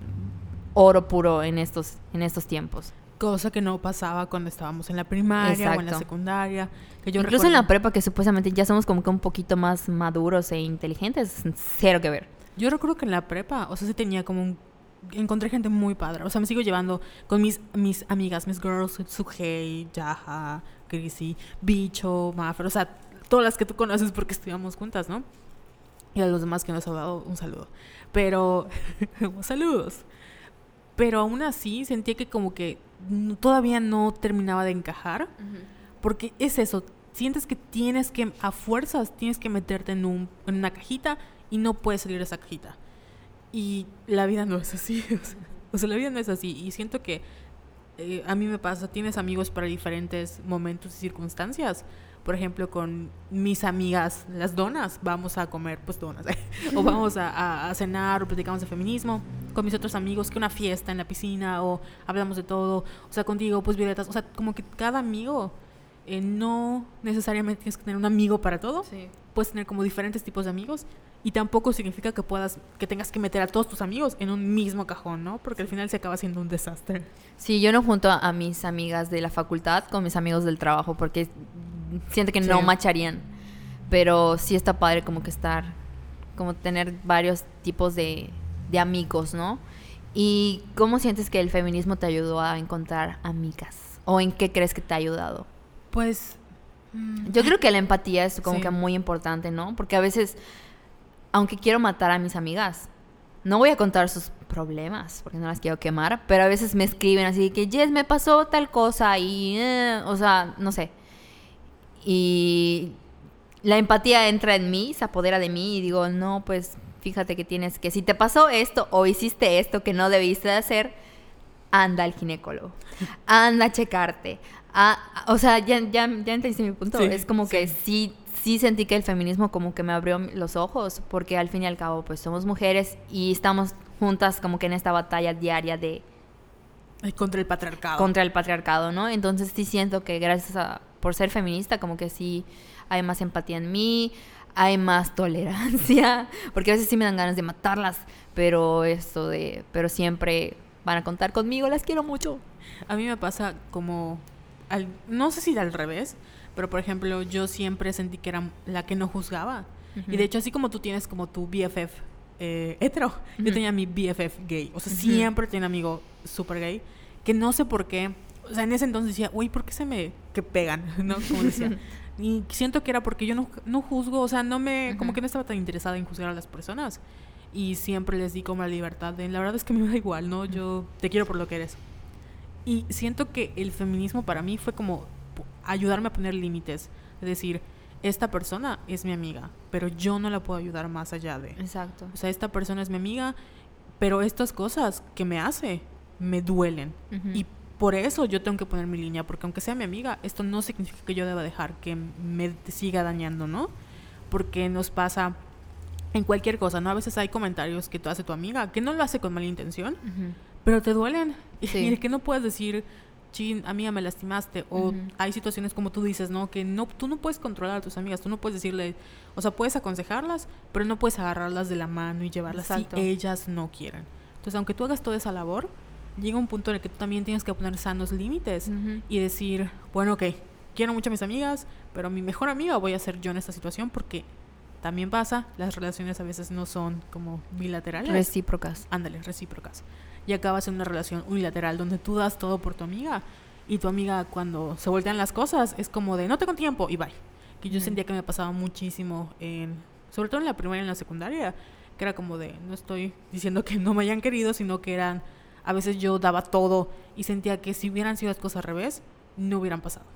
Speaker 2: oro puro en estos, en estos tiempos.
Speaker 1: Cosa que no pasaba cuando estábamos en la primaria o en la secundaria. Que yo
Speaker 2: Incluso en la prepa, que supuestamente ya somos como que un poquito más maduros e inteligentes, cero que ver.
Speaker 1: Yo recuerdo que en la prepa, o sea, sí tenía como un... Encontré gente muy padre. O sea, me sigo llevando con mis, mis amigas, mis girls, Sugei, Yaha, Chrissy, Bicho, Maffer, o sea, todas las que tú conoces porque estudiamos juntas, ¿no? Y a los demás que nos ha dado un saludo. Pero, saludos. Pero aún así sentía que como que todavía no terminaba de encajar. Porque es eso, sientes que tienes que, a fuerzas, tienes que meterte en, un, en una cajita y no puedes salir de esa cajita. Y la vida no es así. O sea, o sea, la vida no es así. Y siento que eh, a mí me pasa, tienes amigos para diferentes momentos y circunstancias. Por ejemplo, con mis amigas, las donas, vamos a comer pues donas. o vamos a, a- cenar o platicamos de feminismo. Con mis otros amigos, que una fiesta en la piscina o hablamos de todo. O sea, contigo, pues violetas. O sea, como que cada amigo eh, no necesariamente tienes que tener un amigo para todo. Puedes tener como diferentes tipos de amigos y tampoco significa que puedas que tengas que meter a todos tus amigos en un mismo cajón, ¿no? Porque al final se acaba siendo un desastre.
Speaker 2: Sí, yo no junto a, a mis amigas de la facultad con mis amigos del trabajo porque siento que no macharían. Pero sí está padre como que estar, como tener varios tipos de, de amigos, ¿no? ¿Y cómo sientes que el feminismo te ayudó a encontrar amigas? ¿O en qué crees que te ha ayudado?
Speaker 1: Pues mm,
Speaker 2: Yo creo que la empatía es como
Speaker 1: Sí.
Speaker 2: que muy importante, ¿no? Porque a veces, aunque quiero matar a mis amigas, no voy a contar sus problemas, porque no las quiero quemar, pero a veces me escriben así que, Jess, me pasó tal cosa y, eh", o sea, no sé. Y la empatía entra en mí, se apodera de mí y digo, no, pues fíjate que tienes que, si te pasó esto o hiciste esto que no debiste de hacer, anda al ginecólogo, anda a checarte. Ah, o sea, ya, ya, ya entendiste mi punto.
Speaker 1: Sí,
Speaker 2: es como que
Speaker 1: sí.
Speaker 2: sí, sí sentí que el feminismo como que me abrió los ojos, porque al fin y al cabo, pues somos mujeres y estamos juntas como que en esta batalla diaria de
Speaker 1: Contra el patriarcado.
Speaker 2: contra el patriarcado, ¿no? Entonces sí siento que gracias a por ser feminista como que sí hay más empatía en mí, hay más tolerancia, porque a veces sí me dan ganas de matarlas, pero esto de pero siempre van a contar conmigo, las quiero mucho.
Speaker 1: A mí me pasa como, al- no sé si al revés, pero por ejemplo, yo siempre sentí que era la que no juzgaba. Y de hecho, así como tú tienes como tu BFF eh, hetero, yo
Speaker 2: Ujú.
Speaker 1: tenía mi BFF gay. O sea,
Speaker 2: Ujú.
Speaker 1: siempre tenía un amigo súper gay, que no sé por qué. O sea, en ese entonces decía, uy, ¿por qué se me que pegan? ¿No? Como decía. Y siento que era porque yo no, no juzgo, o sea, no me, como que no estaba tan interesada en juzgar a las personas. Y siempre les di como la libertad de, la verdad es que me da igual, ¿no? Yo te quiero por lo que eres. Y siento que el feminismo para mí fue como ayudarme a poner límites. Es decir, esta persona es mi amiga, pero yo no la puedo ayudar más allá de...
Speaker 2: Exacto.
Speaker 1: O sea, esta persona es mi amiga, pero estas cosas que me hace me duelen.
Speaker 2: Ujú.
Speaker 1: Y por eso yo tengo que poner mi línea, porque aunque sea mi amiga, esto no significa que yo deba dejar que me siga dañando, ¿no? Porque nos pasa en cualquier cosa, ¿no? A veces hay comentarios que tú hace tu amiga, que no lo hace con mala intención, pero te duelen.
Speaker 2: Sí.
Speaker 1: Y el que no puedes decir, chin, amiga, me lastimaste. O hay situaciones como tú dices, ¿no? Que no, tú no puedes controlar a tus amigas, tú no puedes decirle, o sea, puedes aconsejarlas, pero no puedes agarrarlas de la mano y llevarlas
Speaker 2: Exacto.
Speaker 1: si ellas no quieren. Entonces, aunque tú hagas toda esa labor, llega un punto en el que tú también tienes que poner sanos límites
Speaker 2: Ujú.
Speaker 1: y decir, bueno, ok, quiero mucho a mis amigas, pero mi mejor amiga voy a ser yo en esta situación porque también pasa, las relaciones a veces no son como bilaterales.
Speaker 2: Recíprocas.
Speaker 1: Ándale, recíprocas. Y acabas en una relación unilateral donde tú das todo por tu amiga y tu amiga cuando se voltean las cosas es como de no tengo tiempo y bye. Que yo sentía que me pasaba muchísimo en, sobre todo en la primaria y en la secundaria, que era como de no estoy diciendo que no me hayan querido, sino que eran, a veces yo daba todo y sentía que si hubieran sido las cosas al revés, no hubieran pasado.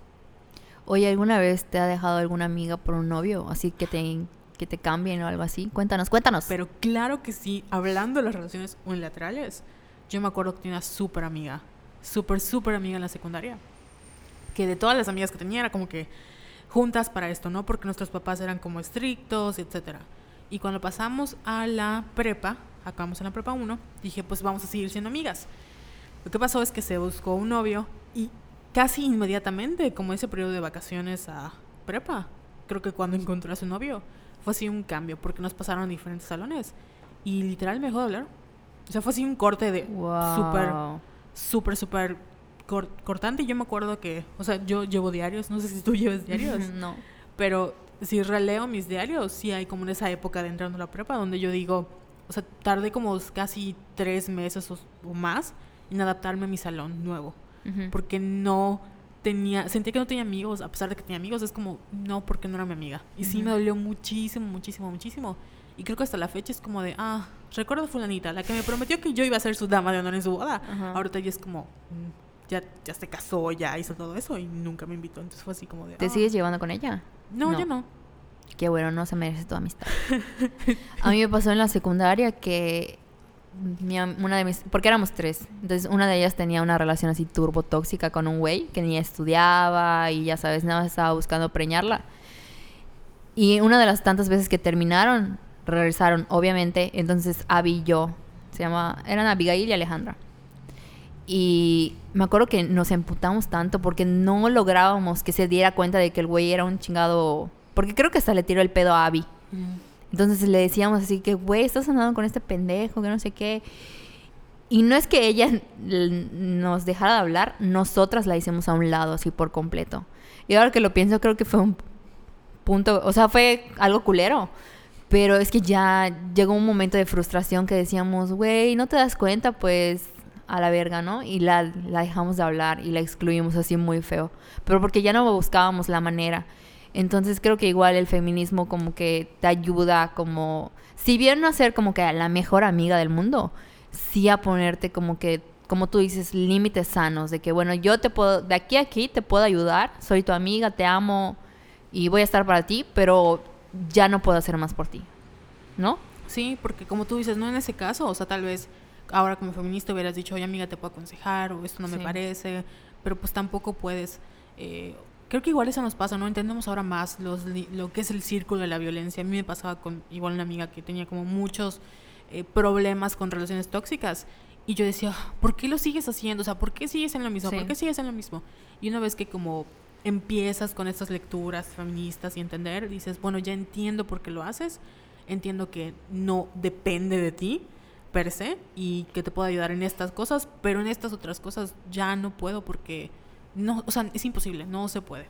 Speaker 2: Oye, ¿alguna vez te ha dejado alguna amiga por un novio? Así que te, que te cambien o algo así. Cuéntanos, cuéntanos.
Speaker 1: Pero claro que sí, hablando de las relaciones unilaterales, yo me acuerdo que tenía una súper amiga, súper, súper amiga en la secundaria, que de todas las amigas que tenía era como que juntas para esto, ¿no? Porque nuestros papás eran como estrictos, etcétera. Y cuando pasamos a la prepa, acabamos en la prepa 1, dije, pues vamos a seguir siendo amigas. Lo que pasó es que se buscó un novio y casi inmediatamente, como ese periodo de vacaciones a prepa, creo que cuando encontró a su novio, fue así un cambio, porque nos pasaron a diferentes salones y literal me dejó de hablar. O sea, fue así un corte de
Speaker 2: Wow.
Speaker 1: súper, súper, súper cor- cortante. Yo me acuerdo que, o sea, yo llevo diarios, no sé si tú llevas diarios,
Speaker 2: no.
Speaker 1: pero si releo mis diarios, sí hay como en esa época de entrando a la prepa donde yo digo, o sea, tardé como casi tres meses o, o más en adaptarme a mi salón nuevo,
Speaker 2: Ujú.
Speaker 1: porque no tenía, sentía que no tenía amigos, a pesar de que tenía amigos, es como, no, porque no era mi amiga. Y sí me dolió muchísimo, muchísimo, muchísimo. Y creo que hasta la fecha es como de, ah, recuerdo a fulanita, la que me prometió que yo iba a ser su dama de honor en su boda.
Speaker 2: Ajá.
Speaker 1: Ahorita ya es como, mm, ya, ya se casó, ya hizo todo eso y nunca me invitó. Entonces fue así como de,
Speaker 2: ¿Te
Speaker 1: ah.
Speaker 2: sigues llevando con ella?
Speaker 1: No,
Speaker 2: No.
Speaker 1: yo no.
Speaker 2: Qué bueno, no se merece tu amistad. A mí me pasó en la secundaria que mi una de mis, porque éramos tres, entonces una de ellas tenía una relación así turbo tóxica con un güey que ni estudiaba y ya sabes, nada más estaba buscando preñarla. Y una de las tantas veces que terminaron, regresaron, obviamente, entonces Abby y yo, se llama, eran Abigail y Alejandra. Y me acuerdo que nos emputamos tanto porque no lográbamos que se diera cuenta de que el güey era un chingado. Porque creo que hasta le tiró el pedo a Abby. Entonces le decíamos así que, güey, estás andando con este pendejo, que no sé qué. Y no es que ella nos dejara de hablar, nosotras la hicimos a un lado, así por completo. Y ahora que lo pienso, creo que fue un punto, o sea, fue algo culero. Pero es que ya llegó un momento de frustración que decíamos, güey, ¿no te das cuenta? Pues a la verga, ¿no? Y la, la dejamos de hablar y la excluimos así muy feo. Pero porque ya no buscábamos la manera. Entonces creo que igual el feminismo como que te ayuda como, si bien no a ser como que la mejor amiga del mundo, sí a ponerte como que, como tú dices, límites sanos, de que bueno, yo te puedo, de aquí a aquí te puedo ayudar, soy tu amiga, te amo y voy a estar para ti, pero ya no puedo hacer más por ti, ¿no?
Speaker 1: Sí, porque como tú dices, no en ese caso, o sea, tal vez ahora como feminista hubieras dicho, oye amiga, te puedo aconsejar, o esto no me parece, pero pues tampoco puedes... eh, creo que igual eso nos pasa, ¿no? Entendemos ahora más los, lo que es el círculo de la violencia. A mí me pasaba con igual una amiga que tenía como muchos eh, problemas con relaciones tóxicas. Y yo decía, ¿por qué lo sigues haciendo? O sea, ¿por qué sigues en lo mismo?
Speaker 2: Sí.
Speaker 1: ¿Por qué sigues en lo mismo? Y una vez que como empiezas con estas lecturas feministas y entender, dices, bueno, ya entiendo por qué lo haces, entiendo que no depende de ti per se y que te puedo ayudar en estas cosas, pero en estas otras cosas ya no puedo porque no, o sea, es imposible, no se puede.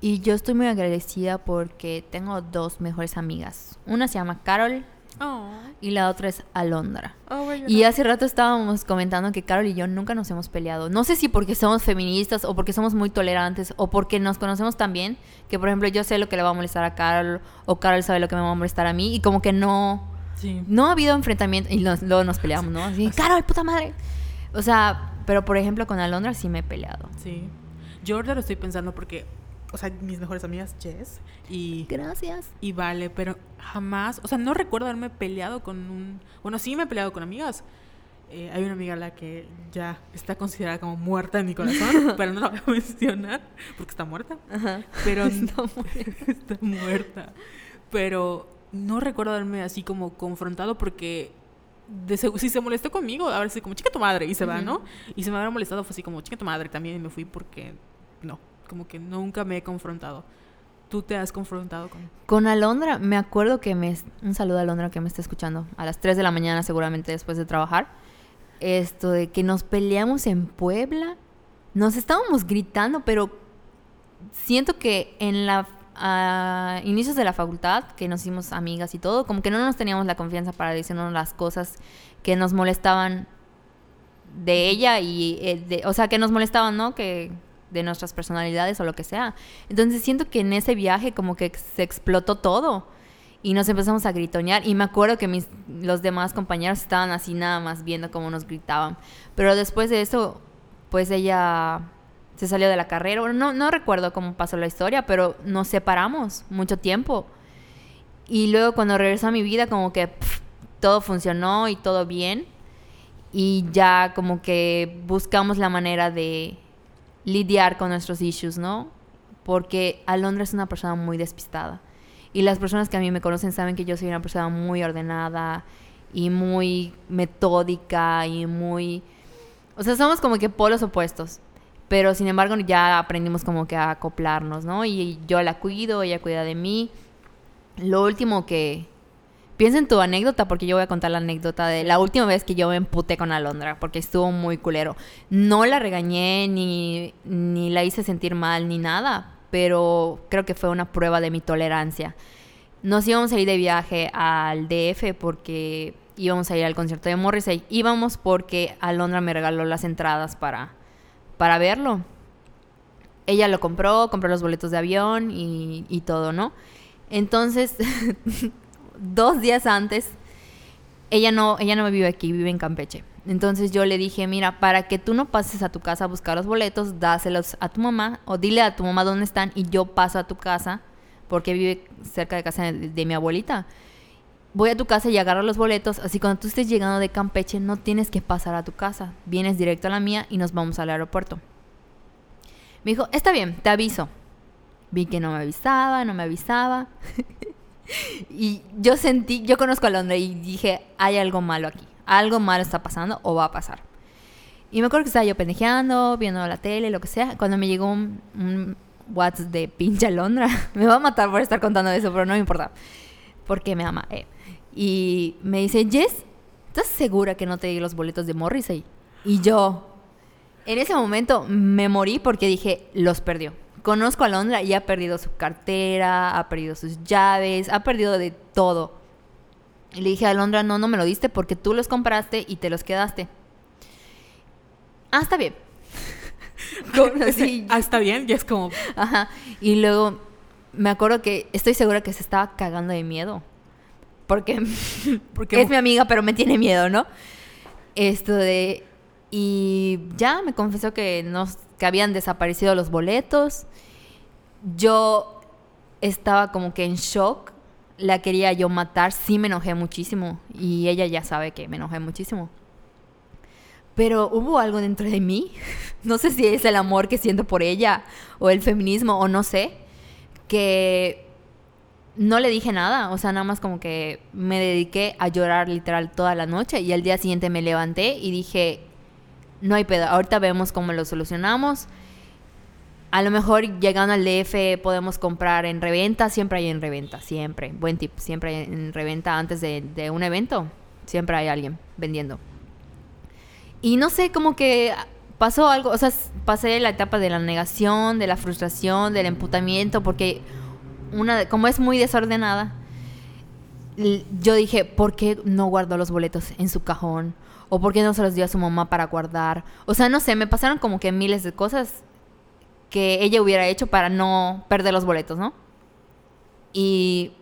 Speaker 2: Y yo estoy muy agradecida porque tengo dos mejores amigas. Una se llama Carol
Speaker 1: Oh,
Speaker 2: y la otra es Alondra.
Speaker 1: oh, a
Speaker 2: Y hace rato estábamos comentando que Carol y yo nunca nos hemos peleado. No sé si porque somos feministas o porque somos muy tolerantes o porque nos conocemos tan bien que, por ejemplo, yo sé lo que le va a molestar a Carol o Carol sabe lo que me va a molestar a mí y como que no,
Speaker 1: Sí.
Speaker 2: no ha habido enfrentamiento y nos- luego nos peleamos, ¿no? Así, Carol, puta madre. O sea, pero por ejemplo con Alondra sí me he peleado.
Speaker 1: Sí. Yo ahorita lo estoy pensando porque, o sea, mis mejores amigas, Jess y,
Speaker 2: Gracias.
Speaker 1: y Vale, pero jamás, o sea, no recuerdo haberme peleado con un... Bueno, sí me he peleado con amigas. Eh, hay una amiga a la que ya está considerada como muerta en mi corazón, pero no la voy a mencionar porque está muerta.
Speaker 2: Ajá.
Speaker 1: Pero
Speaker 2: Está
Speaker 1: está muerta. Pero no recuerdo haberme así como confrontado porque de si se molestó conmigo, a ver si como chica tu madre y se va,
Speaker 2: Ujú.
Speaker 1: ¿no? Y si me hubiera molestado fue así como chica tu madre también y me fui porque no, como que nunca me he confrontado. ¿Tú te has confrontado con
Speaker 2: Con Alondra, me acuerdo que me... Un saludo a Alondra que me está escuchando. A las 3 de la mañana seguramente después de trabajar. Esto de que nos peleamos en Puebla. Nos estábamos gritando, pero siento que en la... a inicios de la facultad, que nos hicimos amigas y todo, como que no nos teníamos la confianza para decirnos las cosas que nos molestaban de ella y eh, de, o sea que nos molestaban no que de nuestras personalidades o lo que sea. Entonces siento que en ese viaje como que se explotó todo y nos empezamos a gritonear. Y me acuerdo que mis los demás compañeros estaban así nada más viendo cómo nos gritaban. Pero después de eso pues ella se salió de la carrera Bueno, no no recuerdo cómo pasó la historia pero nos separamos mucho tiempo y luego cuando regresó a mi vida como que pf, todo funcionó y todo bien y ya como que buscamos la manera de lidiar con nuestros issues, ¿no? Porque Alondra es una persona muy despistada. Y las personas que a mí me conocen saben que yo soy una persona muy ordenada y muy metódica y muy... O sea, somos como que polos opuestos. Pero sin embargo ya aprendimos como que a acoplarnos, ¿no? Y yo la cuido, ella cuida de mí. Lo último que... Piensa en tu anécdota, porque yo voy a contar la anécdota de la última vez que yo me emputé con Alondra, porque estuvo muy culero. No la regañé, ni, ni la hice sentir mal, ni nada, pero creo que fue una prueba de mi tolerancia. Nos íbamos a ir de viaje al DF porque íbamos a ir al concierto de Morrissey. Íbamos porque Alondra me regaló las entradas para, para verlo. Ella lo compró, compró los boletos de avión y, todo, ¿no? Entonces, dos días antes, ella no, ella no vive aquí, vive en Campeche. Entonces yo le dije, mira, para que tú no pases a tu casa a buscar los boletos, dáselos a tu mamá o dile a tu mamá dónde están y yo paso a tu casa porque vive cerca de casa de mi abuelita. Voy a tu casa y agarro los boletos, así cuando tú estés llegando de Campeche no tienes que pasar a tu casa, vienes directo a la mía y nos vamos al aeropuerto. Me dijo, está bien, te aviso. Vi que no me avisaba, no me avisaba. y yo sentí, yo conozco a Londres y dije, hay algo malo aquí. Algo malo está pasando o va a pasar. Y me acuerdo que estaba yo pendejeando, viendo la tele, lo que sea, cuando me llegó un, un WhatsApp de pinche Alondra. me va a matar por estar contando eso, pero no me importa. Porque me ama. eh. Y me dice, Jess, ¿estás segura que no te di los boletos de Morrissey? Y yo, en ese momento me morí porque dije, los perdió. Conozco a Alondra y ha perdido su cartera, ha perdido sus llaves, ha perdido de todo. Y le dije a Alondra, no, no me lo diste porque tú los compraste y te los quedaste. Ah, está bien. Así,
Speaker 1: Ah, está bien, y es como,
Speaker 2: Ajá. Y luego me acuerdo que estoy segura que se estaba cagando de miedo. Porque,
Speaker 1: Porque
Speaker 2: es mi amiga, pero me tiene miedo, ¿no? Esto de. Y ya me confesó que, nos, que habían desaparecido los boletos. Yo estaba como que en shock. La quería yo matar. Sí me enojé muchísimo. Y ella ya sabe que me enojé muchísimo. Pero hubo algo dentro de mí. No sé si es el amor que siento por ella. O el feminismo. O no sé. Que no le dije nada, o sea, nada más como que me dediqué a llorar literal toda la noche y al día siguiente me levanté y dije, no hay pedo, ahorita vemos cómo lo solucionamos. A lo mejor llegando al DF podemos comprar en reventa, siempre hay en reventa, siempre, buen tip, siempre hay en reventa antes de, de un evento, siempre hay alguien vendiendo. Y no sé, como que pasó algo, o sea, pasé la etapa de la negación, de la frustración, del emputamiento, porque una, como es muy desordenada, yo dije, ¿por qué no guardó los boletos en su cajón? ¿O por qué no se los dio a su mamá para guardar? O sea, no sé, me pasaron como que miles de cosas que ella hubiera hecho para no perder los boletos, ¿no? Y...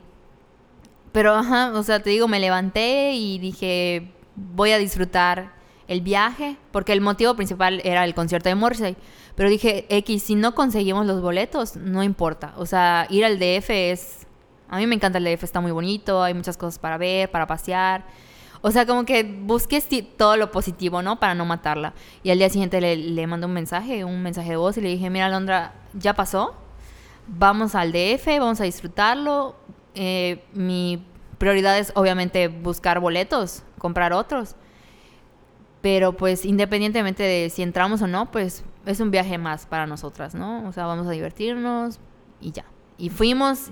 Speaker 2: Pero, ajá, o sea, te digo, me levanté y dije, voy a disfrutar el viaje, porque el motivo principal era el concierto de Morrissey. Pero dije, X, si no conseguimos los boletos, no importa. O sea, ir al DF es... A mí me encanta el DF, está muy bonito, hay muchas cosas para ver, para pasear. O sea, como que busques todo lo positivo, ¿no? Para no matarla. Y al día siguiente le, le mandé un mensaje, un mensaje de voz y le dije, mira, Londra, ya pasó. Vamos al DF, vamos a disfrutarlo. Eh, mi prioridad es obviamente buscar boletos, comprar otros. Pero pues independientemente de si entramos o no, pues es un viaje más para nosotras, ¿no? O sea, vamos a divertirnos y ya. Y fuimos,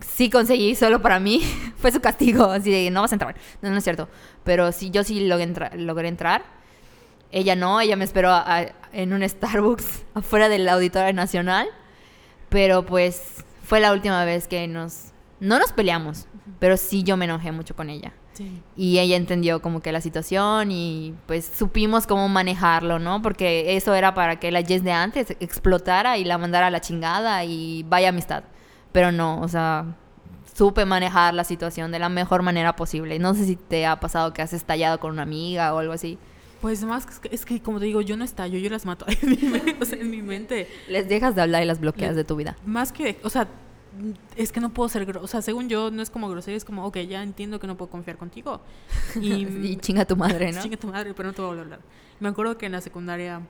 Speaker 2: sí conseguí solo para mí, fue su castigo, así de no vas a entrar. No, no es cierto. Pero sí, yo sí logré, logré entrar. Ella no, ella me esperó en un Starbucks afuera del Auditorio Nacional. Pero pues fue la última vez que nos... No nos peleamos, pero sí yo me enojé mucho con ella. Y ella entendió como que la situación y pues supimos cómo manejarlo, ¿no? Porque eso era para que la Jess de antes explotara y la mandara a la chingada y vaya amistad. Pero no, o sea, supe manejar la situación de la mejor manera posible. No sé si te ha pasado que has estallado con una amiga o algo así.
Speaker 1: Pues más que, es que como te digo, yo no estallo, yo las mato en mi, mente, o sea, en mi mente.
Speaker 2: Les dejas de hablar y las bloqueas de tu vida.
Speaker 1: Más que, o sea, es que no puedo ser, o sea, según yo, no es como grosero, es como, ok, ya entiendo que no puedo confiar contigo.
Speaker 2: Y, chinga tu madre, ¿no?
Speaker 1: chinga tu madre, pero no te voy a volver a hablar. Me acuerdo que en la secundaria,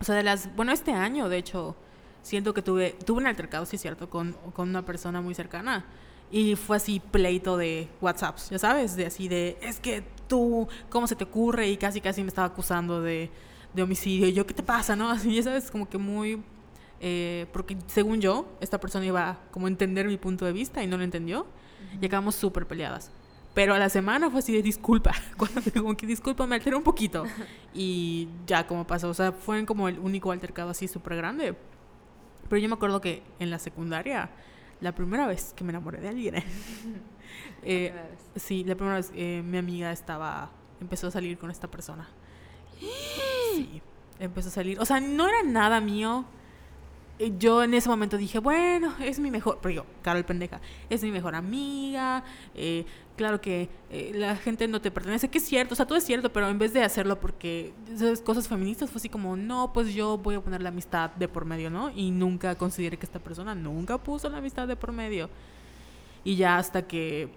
Speaker 1: o sea, de las, bueno, este año, de hecho, siento que tuve, tuve un altercado, sí cierto, con, con una persona muy cercana. Y fue así pleito de WhatsApps, ya sabes, de así de, es que tú, ¿cómo se te ocurre? Y casi, casi me estaba acusando de, de homicidio. Y yo, ¿qué te pasa? ¿No? Así, ya sabes, como que muy eh, porque según yo, esta persona iba como a entender mi punto de vista y no lo entendió. Y acabamos súper peleadas. Pero a la semana fue así de disculpa. Cuando como que disculpa, me alteré un poquito. Y ya como pasó. O sea, fue como el único altercado así súper grande. Pero yo me acuerdo que en la secundaria, la primera vez que me enamoré de alguien. eh, sí, la primera vez eh, mi amiga estaba. Empezó a salir con esta persona. Sí, empezó a salir. O sea, no era nada mío yo en ese momento dije, bueno, es mi mejor, pero yo, Carol pendeja, es mi mejor amiga, eh, claro que eh, la gente no te pertenece, que es cierto, o sea, todo es cierto, pero en vez de hacerlo porque esas cosas feministas fue así como, no, pues yo voy a poner la amistad de por medio, ¿no? Y nunca consideré que esta persona nunca puso la amistad de por medio. Y ya hasta que,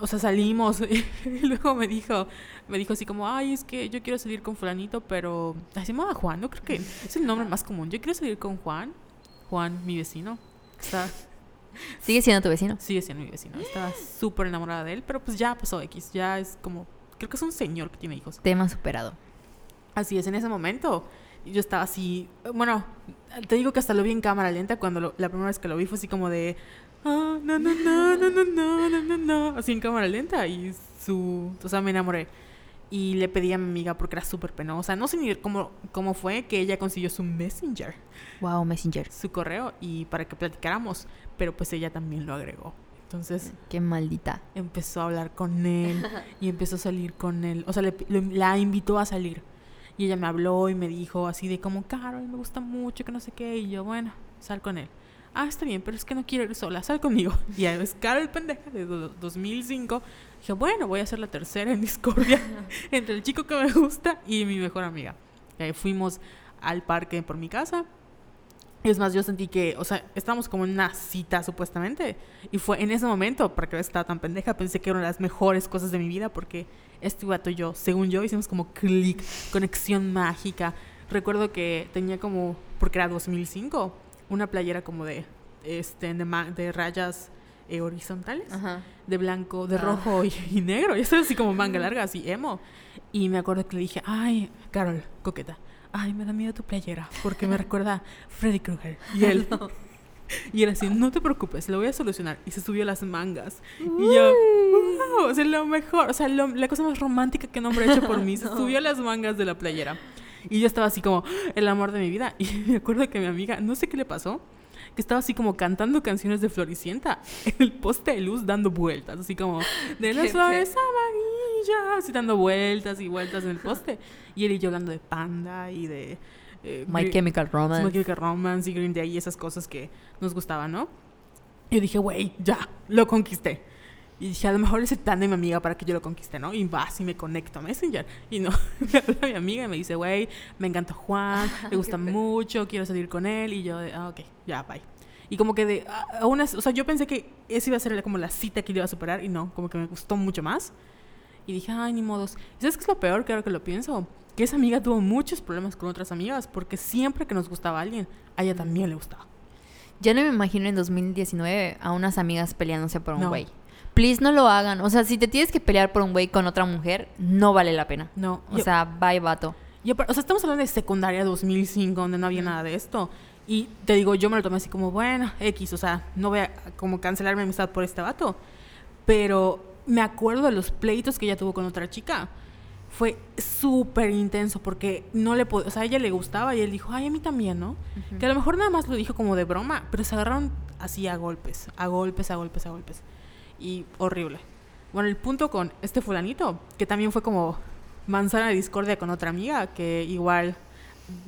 Speaker 1: o sea, salimos y luego me dijo, me dijo así como, ay, es que yo quiero salir con fulanito, pero, se llamaba Juan, no creo que es el nombre más común, yo quiero salir con Juan Juan, mi vecino. Está...
Speaker 2: ¿Sigue siendo tu vecino?
Speaker 1: Sigue siendo mi vecino. Estaba súper enamorada de él, pero pues ya pasó X. Ya es como. Creo que es un señor que tiene hijos.
Speaker 2: Tema superado.
Speaker 1: Así es, en ese momento. Yo estaba así. Bueno, te digo que hasta lo vi en cámara lenta cuando la primera vez que lo vi fue así como de. Ah, no, no, no, no, no, no, no, no, no. Así en cámara lenta y su. O sea, me enamoré y le pedí a mi amiga porque era súper penosa. No sé ni cómo, cómo fue que ella consiguió su Messenger.
Speaker 2: Wow, Messenger.
Speaker 1: Su correo y para que platicáramos, pero pues ella también lo agregó. Entonces...
Speaker 2: Qué maldita.
Speaker 1: Empezó a hablar con él y empezó a salir con él. O sea, le, la invitó a salir. Y ella me habló y me dijo así de como, Carol, me gusta mucho, que no sé qué. Y yo, bueno, sal con él ah, está bien, pero es que no quiero ir sola, sal conmigo. Y es el pendeja de 2005. Dije, bueno, voy a ser la tercera en discordia entre el chico que me gusta y mi mejor amiga. Fuimos al parque por mi casa. Es más, yo sentí que, o sea, estábamos como en una cita supuestamente. Y fue en ese momento, para que estaba tan pendeja, pensé que eran las mejores cosas de mi vida porque este gato y yo, según yo, hicimos como clic, conexión mágica. Recuerdo que tenía como, porque era 2005, una playera como de, este, de, rayas eh, horizontales,
Speaker 2: Ajá.
Speaker 1: de blanco, de
Speaker 2: Ah.
Speaker 1: rojo y, y negro, ya sabes, así como manga larga, así emo. Y me acuerdo que le dije, ay, Carol, coqueta, ay, me da miedo tu playera, porque me recuerda a Freddy Krueger. Y él, y él así, no te preocupes, lo voy a solucionar. Y se subió las mangas. Y yo, wow, o sea, lo mejor, o sea, lo- la cosa más romántica que un hombre ha hecho por mí, se subió las mangas de la playera. Y yo estaba así como, el amor de mi vida. Y me acuerdo que mi amiga, no sé qué le pasó, que estaba así como cantando canciones de Floricienta en el poste de luz dando vueltas, así como, de las flores amarillas, así dando vueltas y vueltas en el poste. Y él y yo hablando de Panda y de... eh,
Speaker 2: My Chemical
Speaker 1: My
Speaker 2: Romance.
Speaker 1: Chemical Romance y Green Day y esas cosas que nos gustaban, ¿no? Y yo dije, güey, ya, lo conquisté. Y dije, a lo mejor ese tan de mi amiga para que yo lo conquiste, ¿no? Y va, y me conecto a Messenger. Y no, me habla mi amiga y me dice, güey, me encanta Juan, me gusta mucho, quiero salir con él. Y yo, ah, ok, ya, bye. Y como que de, aún así- o sea, yo pensé que esa iba a ser como la cita que le iba a superar y no, como que me gustó mucho más. Y dije, ay, ni modos. ¿Y ¿Sabes qué es lo peor que ahora que lo pienso? Que esa amiga tuvo muchos problemas con otras amigas porque siempre que nos gustaba alguien, a ella también le gustaba.
Speaker 2: Ya no me imagino en 2019 a unas amigas peleándose por un
Speaker 1: No.
Speaker 2: Please no lo hagan. O sea, si te tienes que pelear por un güey con otra mujer, no vale la pena.
Speaker 1: No,
Speaker 2: O
Speaker 1: yo-
Speaker 2: sea, bye vato.
Speaker 1: Y apar- o sea, estamos hablando de secundaria 2005, donde no había nada de esto. Y te digo, yo me lo tomé así como, bueno, X, o sea, no voy a como cancelar mi amistad por este vato. Pero me acuerdo de los pleitos que ella tuvo con otra chica. Fue súper intenso porque no le podía, o sea, a ella le gustaba y él dijo, ay, a mí también, ¿no? Que a lo mejor nada más lo dijo como de broma, pero se agarraron así a golpes, a golpes, a golpes, a golpes. Y horrible. Bueno, el punto con este fulanito, que también fue como manzana de discordia con otra amiga, que igual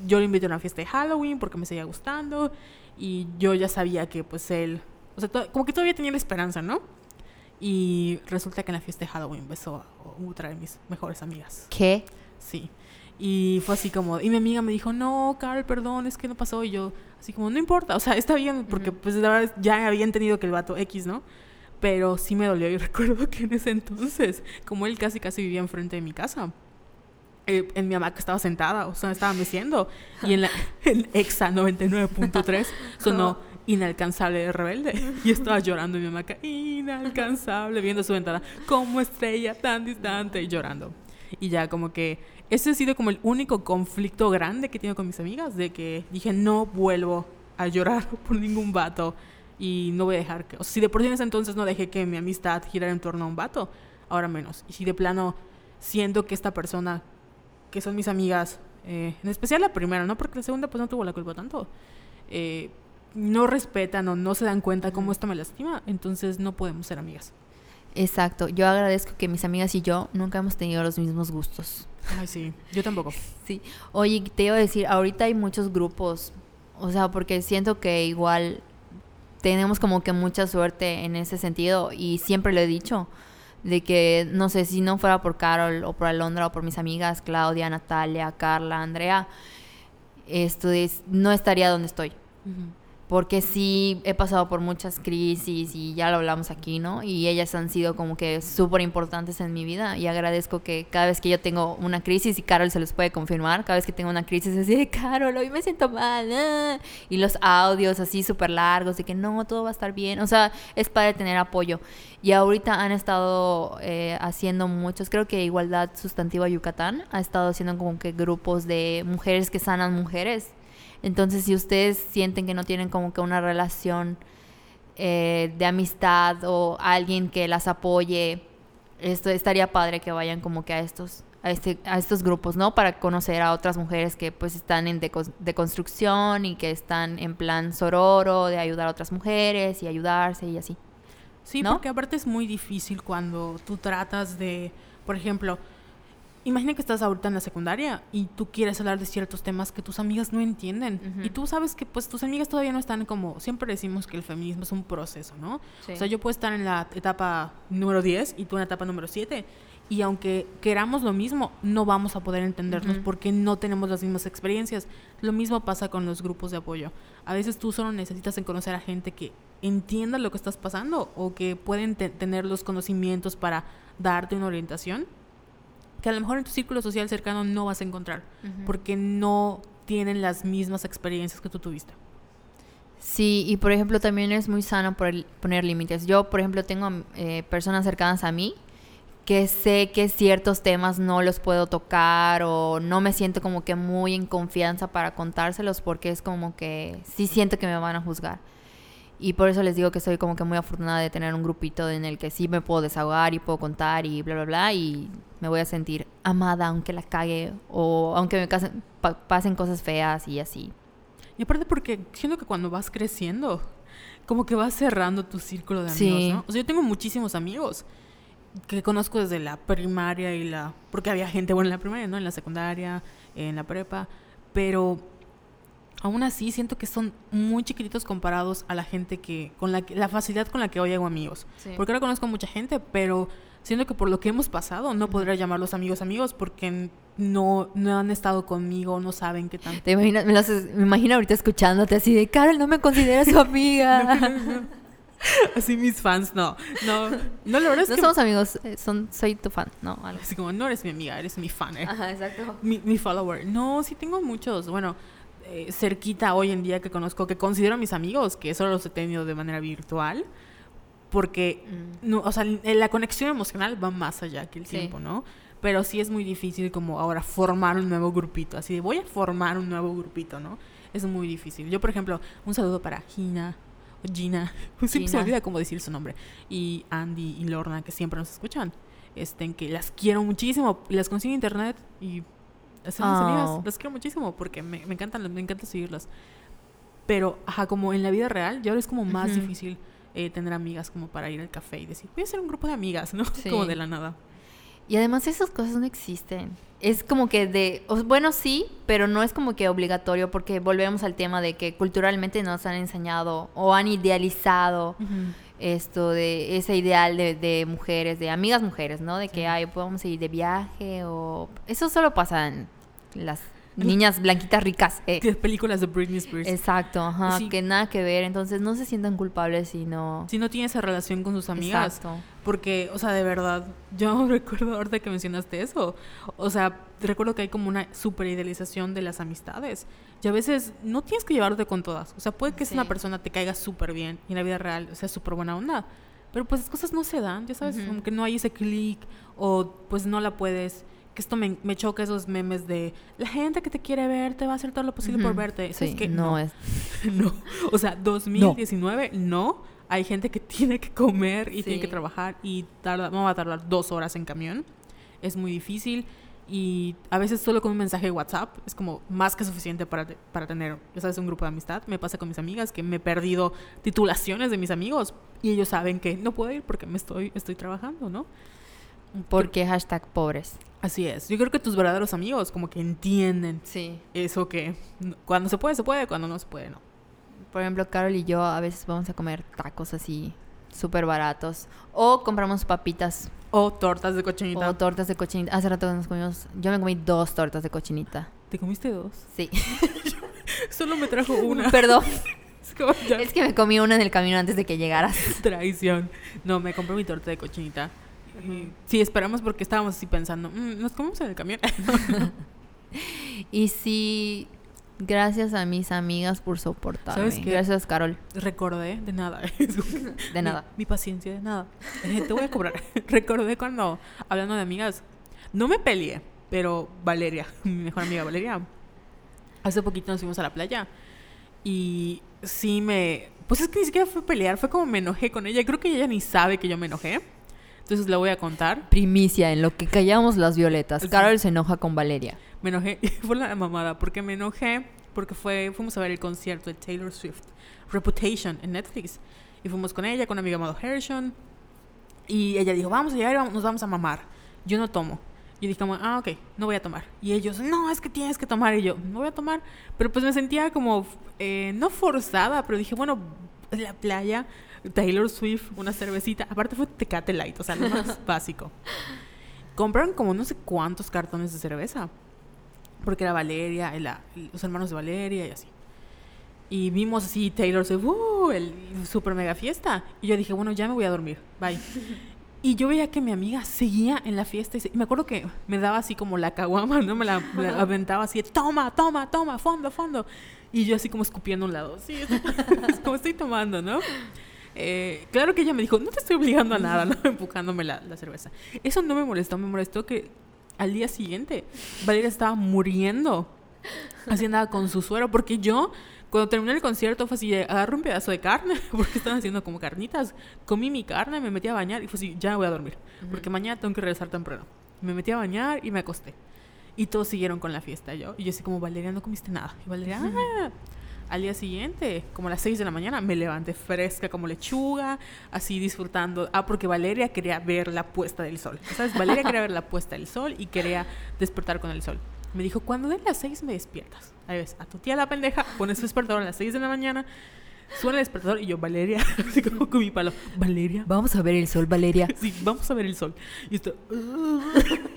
Speaker 1: yo le invité a una fiesta de Halloween porque me seguía gustando y yo ya sabía que pues él, o sea, como que todavía tenía la esperanza, ¿no? Y resulta que en la fiesta de Halloween besó a otra de mis mejores amigas.
Speaker 2: ¿Qué?
Speaker 1: Sí. Y fue así como, y mi amiga me dijo, no, Carol, perdón, es que no pasó. Y yo, así como, no importa, o sea, está bien, porque
Speaker 2: Ujú.
Speaker 1: pues la verdad ya había entendido que el vato X, ¿no? Pero sí me dolió. Y recuerdo que en ese entonces, como él casi casi vivía enfrente de mi casa, eh, en mi hamaca estaba sentada, o sea, estaba meciendo, y en la en Exa 99.3 sonó inalcanzable de rebelde, y estaba llorando en mi hamaca, inalcanzable, viendo su ventana, como estrella tan distante, y llorando. Y ya como que ese ha sido como el único conflicto grande que tengo con mis amigas, de que dije, no vuelvo a llorar por ningún vato y no voy a dejar que... O sea, si de por sí en ese entonces no dejé que mi amistad girara en torno a un vato, ahora menos. Y si de plano siento que esta persona, que son mis amigas, eh, en especial la primera, ¿no? Porque la segunda pues no tuvo la culpa tanto, eh, no respetan o no se dan cuenta cómo esto me lastima, entonces no podemos ser amigas.
Speaker 2: Exacto. Yo agradezco que mis amigas y yo nunca hemos tenido los mismos gustos.
Speaker 1: Ay, sí, yo tampoco.
Speaker 2: Sí. Oye, te iba a decir, ahorita hay muchos grupos. O sea, porque siento que igual tenemos como que mucha suerte en ese sentido. Y siempre lo he dicho. De que, no sé, si no fuera por Carol o por Alondra o por mis amigas, Claudia, Natalia, Carla, Andrea, esto es, no estaría donde estoy. Porque sí he pasado por muchas crisis y ya lo hablamos aquí, ¿no? Y ellas han sido como que súper importantes en mi vida y agradezco que cada vez que yo tengo una crisis, y Carol se los puede confirmar, cada vez que tengo una crisis es así Carol, hoy me siento mal, ah", y los audios así súper largos de que no, todo va a estar bien, o sea, es para tener apoyo. Y ahorita han estado eh, haciendo muchos, creo que Igualdad Sustantiva Yucatán ha estado haciendo como que grupos de mujeres que sanan mujeres. Entonces, si ustedes sienten que no tienen como que una relación eh, de amistad o alguien que las apoye, esto estaría padre que vayan como que a estos a, este, a estos grupos, ¿no? Para conocer a otras mujeres que pues están en deco- deconstrucción y que están en plan sororo, de ayudar a otras mujeres y ayudarse y así.
Speaker 1: Sí,
Speaker 2: ¿No?
Speaker 1: porque aparte es muy difícil cuando tú tratas de, por ejemplo, imagina que estás ahorita en la secundaria y tú quieres hablar de ciertos temas que tus amigas no entienden. Y tú sabes que pues tus amigas todavía no están como, siempre decimos que el feminismo es un proceso, ¿no?
Speaker 2: Sí.
Speaker 1: O sea, yo puedo estar en la etapa número 10 y tú en la etapa número 7. Y aunque queramos lo mismo, no vamos a poder entendernos porque no tenemos las mismas experiencias. Lo mismo pasa con los grupos de apoyo. A veces tú solo necesitas conocer a gente que entienda lo que estás pasando o que pueden te- tener los conocimientos para darte una orientación que a lo mejor en tu círculo social cercano no vas a encontrar porque no tienen las mismas experiencias que tú tuviste.
Speaker 2: Sí, y por ejemplo también es muy sano poner límites. Yo, por ejemplo, tengo eh, personas cercanas a mí que sé que ciertos temas no los puedo tocar o no me siento como que muy en confianza para contárselos porque es como que sí siento que me van a juzgar. Y por eso les digo que soy como que muy afortunada de tener un grupito en el que sí me puedo desahogar y puedo contar y bla, bla, bla. Y me voy a sentir amada aunque la cague o aunque me casen- pa- pasen cosas feas y así.
Speaker 1: Y aparte porque siento que cuando vas creciendo, como que vas cerrando tu círculo de amigos,
Speaker 2: Sí.
Speaker 1: ¿no? O sea, yo tengo muchísimos amigos que conozco desde la primaria y la... Porque había gente, bueno, en la primaria, ¿no? En la secundaria, en la prepa, pero aún así siento que son muy chiquititos comparados a la gente que... con la, la facilidad con la que hoy hago amigos. Porque ahora conozco mucha gente, pero siento que por lo que hemos pasado no podría llamarlos amigos amigos porque no, no han estado conmigo, no saben qué tanto.
Speaker 2: ¿Te imaginas? Me, imagino ahorita escuchándote así de, Carol, no me consideras su amiga.
Speaker 1: Así mis fans, no. No, no la verdad es
Speaker 2: no
Speaker 1: que...
Speaker 2: somos amigos, eh, son, soy tu fan, no, algo.
Speaker 1: Así como, no eres mi amiga, eres mi fan, ¿eh?
Speaker 2: Ajá, exacto.
Speaker 1: mi, mi follower. No, sí tengo muchos. Bueno, eh, cerquita hoy en día que conozco, que considero mis amigos, que solo los he tenido de manera virtual. Porque,
Speaker 2: Mm.
Speaker 1: no, o sea, la conexión emocional va más allá que el
Speaker 2: Sí.
Speaker 1: tiempo, ¿no? Pero sí es muy difícil como ahora formar un nuevo grupito. Así de, voy a formar un nuevo grupito, ¿no? Es muy difícil. Yo, por ejemplo, un saludo para Gina, Gina, siempre se olvida cómo decir su nombre, y Andy y Lorna, que siempre nos escuchan. Este, en que las quiero muchísimo. Las consigo en internet y son mis
Speaker 2: Oh.
Speaker 1: amigas. Las quiero muchísimo porque me, me encantan, me encanta seguirlas. Pero, ajá, como en la vida real, ya ahora es como más difícil eh, tener amigas como para ir al café y decir, voy a hacer un grupo de amigas, ¿no?
Speaker 2: Sí.
Speaker 1: Como de la nada.
Speaker 2: Y además esas cosas no existen. Es como que de, bueno, sí, pero no es como que obligatorio porque volvemos al tema de que culturalmente nos han enseñado o han idealizado esto de ese ideal de, de mujeres, de amigas mujeres, ¿no? De que, ay, podemos ir de viaje o... Eso solo pasa en las niñas blanquitas ricas. eh.
Speaker 1: Que películas de Britney Spears.
Speaker 2: Exacto, ajá,
Speaker 1: Sí.
Speaker 2: que nada que ver. Entonces no se sientan culpables si no...
Speaker 1: Si no tiene esa relación con sus amigas.
Speaker 2: Exacto.
Speaker 1: Porque, o sea, de verdad, yo recuerdo ahorita que mencionaste eso. O sea, recuerdo que hay como una super idealización de las amistades. Y a veces no tienes que llevarte con todas. O sea, puede que esa
Speaker 2: Sí.
Speaker 1: una persona te caiga súper bien y en la vida real sea súper buena onda. Pero pues las cosas no se dan, ya sabes,
Speaker 2: Ujú.
Speaker 1: como que no hay ese clic o pues no la puedes. Que esto me, me choca esos memes de la gente que te quiere ver te va a hacer todo lo posible por verte. ¿Sabes
Speaker 2: Sí,
Speaker 1: qué?
Speaker 2: no, es...
Speaker 1: No, o sea, 2019 no. Hay gente que tiene que comer y tiene que trabajar y tarda, no va a tardar dos horas en camión. Es muy difícil y a veces solo con un mensaje de WhatsApp es como más que suficiente para, para tener, ya sabes, un grupo de amistad. Me pasa con mis amigas que me he perdido titulaciones de mis amigos y ellos saben que no puedo ir porque me estoy, estoy trabajando, ¿no?
Speaker 2: Porque hashtag pobres.
Speaker 1: Así es. Yo creo que tus verdaderos amigos como que entienden
Speaker 2: Sí.
Speaker 1: eso que cuando se puede, se puede, cuando no se puede, no.
Speaker 2: Por ejemplo, Carol y yo a veces vamos a comer tacos así súper baratos. O compramos papitas
Speaker 1: O tortas de cochinita.
Speaker 2: o tortas de cochinita. Hace rato nos comimos... Yo me comí dos tortas de cochinita.
Speaker 1: ¿Te comiste dos?
Speaker 2: Sí.
Speaker 1: Solo me trajo una.
Speaker 2: Perdón.
Speaker 1: Es
Speaker 2: Es que me comí una en el camino antes de que llegaras.
Speaker 1: traición. No, me compré mi torta de cochinita. Sí, esperamos porque estábamos así pensando, "Mm, nos comemos en el camión.
Speaker 2: Y sí, gracias a mis amigas por soportarme.
Speaker 1: ¿Sabes qué?
Speaker 2: Gracias, Carol.
Speaker 1: Recordé de nada.
Speaker 2: De nada.
Speaker 1: Mi, mi paciencia de nada. Eh, te voy a cobrar. Recordé cuando, hablando de amigas, no me peleé, pero Valeria, mi mejor amiga Valeria, hace poquito nos fuimos a la playa y sí me... Pues es que ni siquiera fue pelear, fue como me enojé con ella. Creo que ella ni sabe que yo me enojé. Entonces la voy a contar.
Speaker 2: Primicia en lo que callamos las violetas.
Speaker 1: Sí.
Speaker 2: Carol se enoja con Valeria.
Speaker 1: Me enojé, fue la mamada, porque me enojé porque fue, fuimos a ver el concierto de Taylor Swift, Reputation, en Netflix. Y fuimos con ella, con una amiga llamada Hershon. Y ella dijo, vamos a llegar y nos vamos a mamar. Yo no tomo. Y dije, ah, ok, no voy a tomar. Y ellos, no, es que tienes que tomar. Y yo, no voy a tomar. Pero pues me sentía como, eh, no forzada, pero dije, bueno, en la playa, Taylor Swift, una cervecita. Aparte fue Tecate Light, o sea, lo más básico. Compraron como no sé cuántos cartones de cerveza. Porque era Valeria, los hermanos de Valeria y así. Y vimos así Taylor Swift, ¡uh! el super mega fiesta. Y yo dije, bueno, ya me voy a dormir, bye. Y yo veía que mi amiga seguía en la fiesta y, se- y me acuerdo que me daba así como la caguama, ¿no? Me la, me la aventaba así, toma, toma, toma, fondo, fondo. Y yo así como escupiendo a un lado. Sí, es como estoy tomando, ¿no? Eh, claro que ella me dijo, no te estoy obligando a nada, ¿no? Empujándome la, la cerveza. Eso no me molestó, me molestó que al día siguiente Valeria estaba muriendo. Así andaba con su suero, porque yo, cuando terminé el concierto, fue así, agarré un pedazo de carne, porque estaban haciendo como carnitas, comí mi carne, me metí a bañar y fue así, ya voy a dormir, porque mañana tengo que regresar temprano. Me metí a bañar y me acosté. Y todos siguieron con la fiesta, yo. Y yo así como, Valeria, no comiste nada. Y Valeria, ah. Al día siguiente, como a las 6 de la mañana, me levanté fresca como lechuga, así disfrutando. Ah, porque Valeria quería ver la puesta del sol. ¿Sabes? Valeria quería ver la puesta del sol y quería despertar con el sol. Me dijo, cuando den las 6 me despiertas. Ahí ves, a tu tía la pendeja, pones su despertador a las 6 de la mañana, suena el despertador y yo, Valeria, así como con mi palo, Valeria.
Speaker 2: Vamos a ver el sol, Valeria.
Speaker 1: Sí, vamos a ver el sol. Y esto,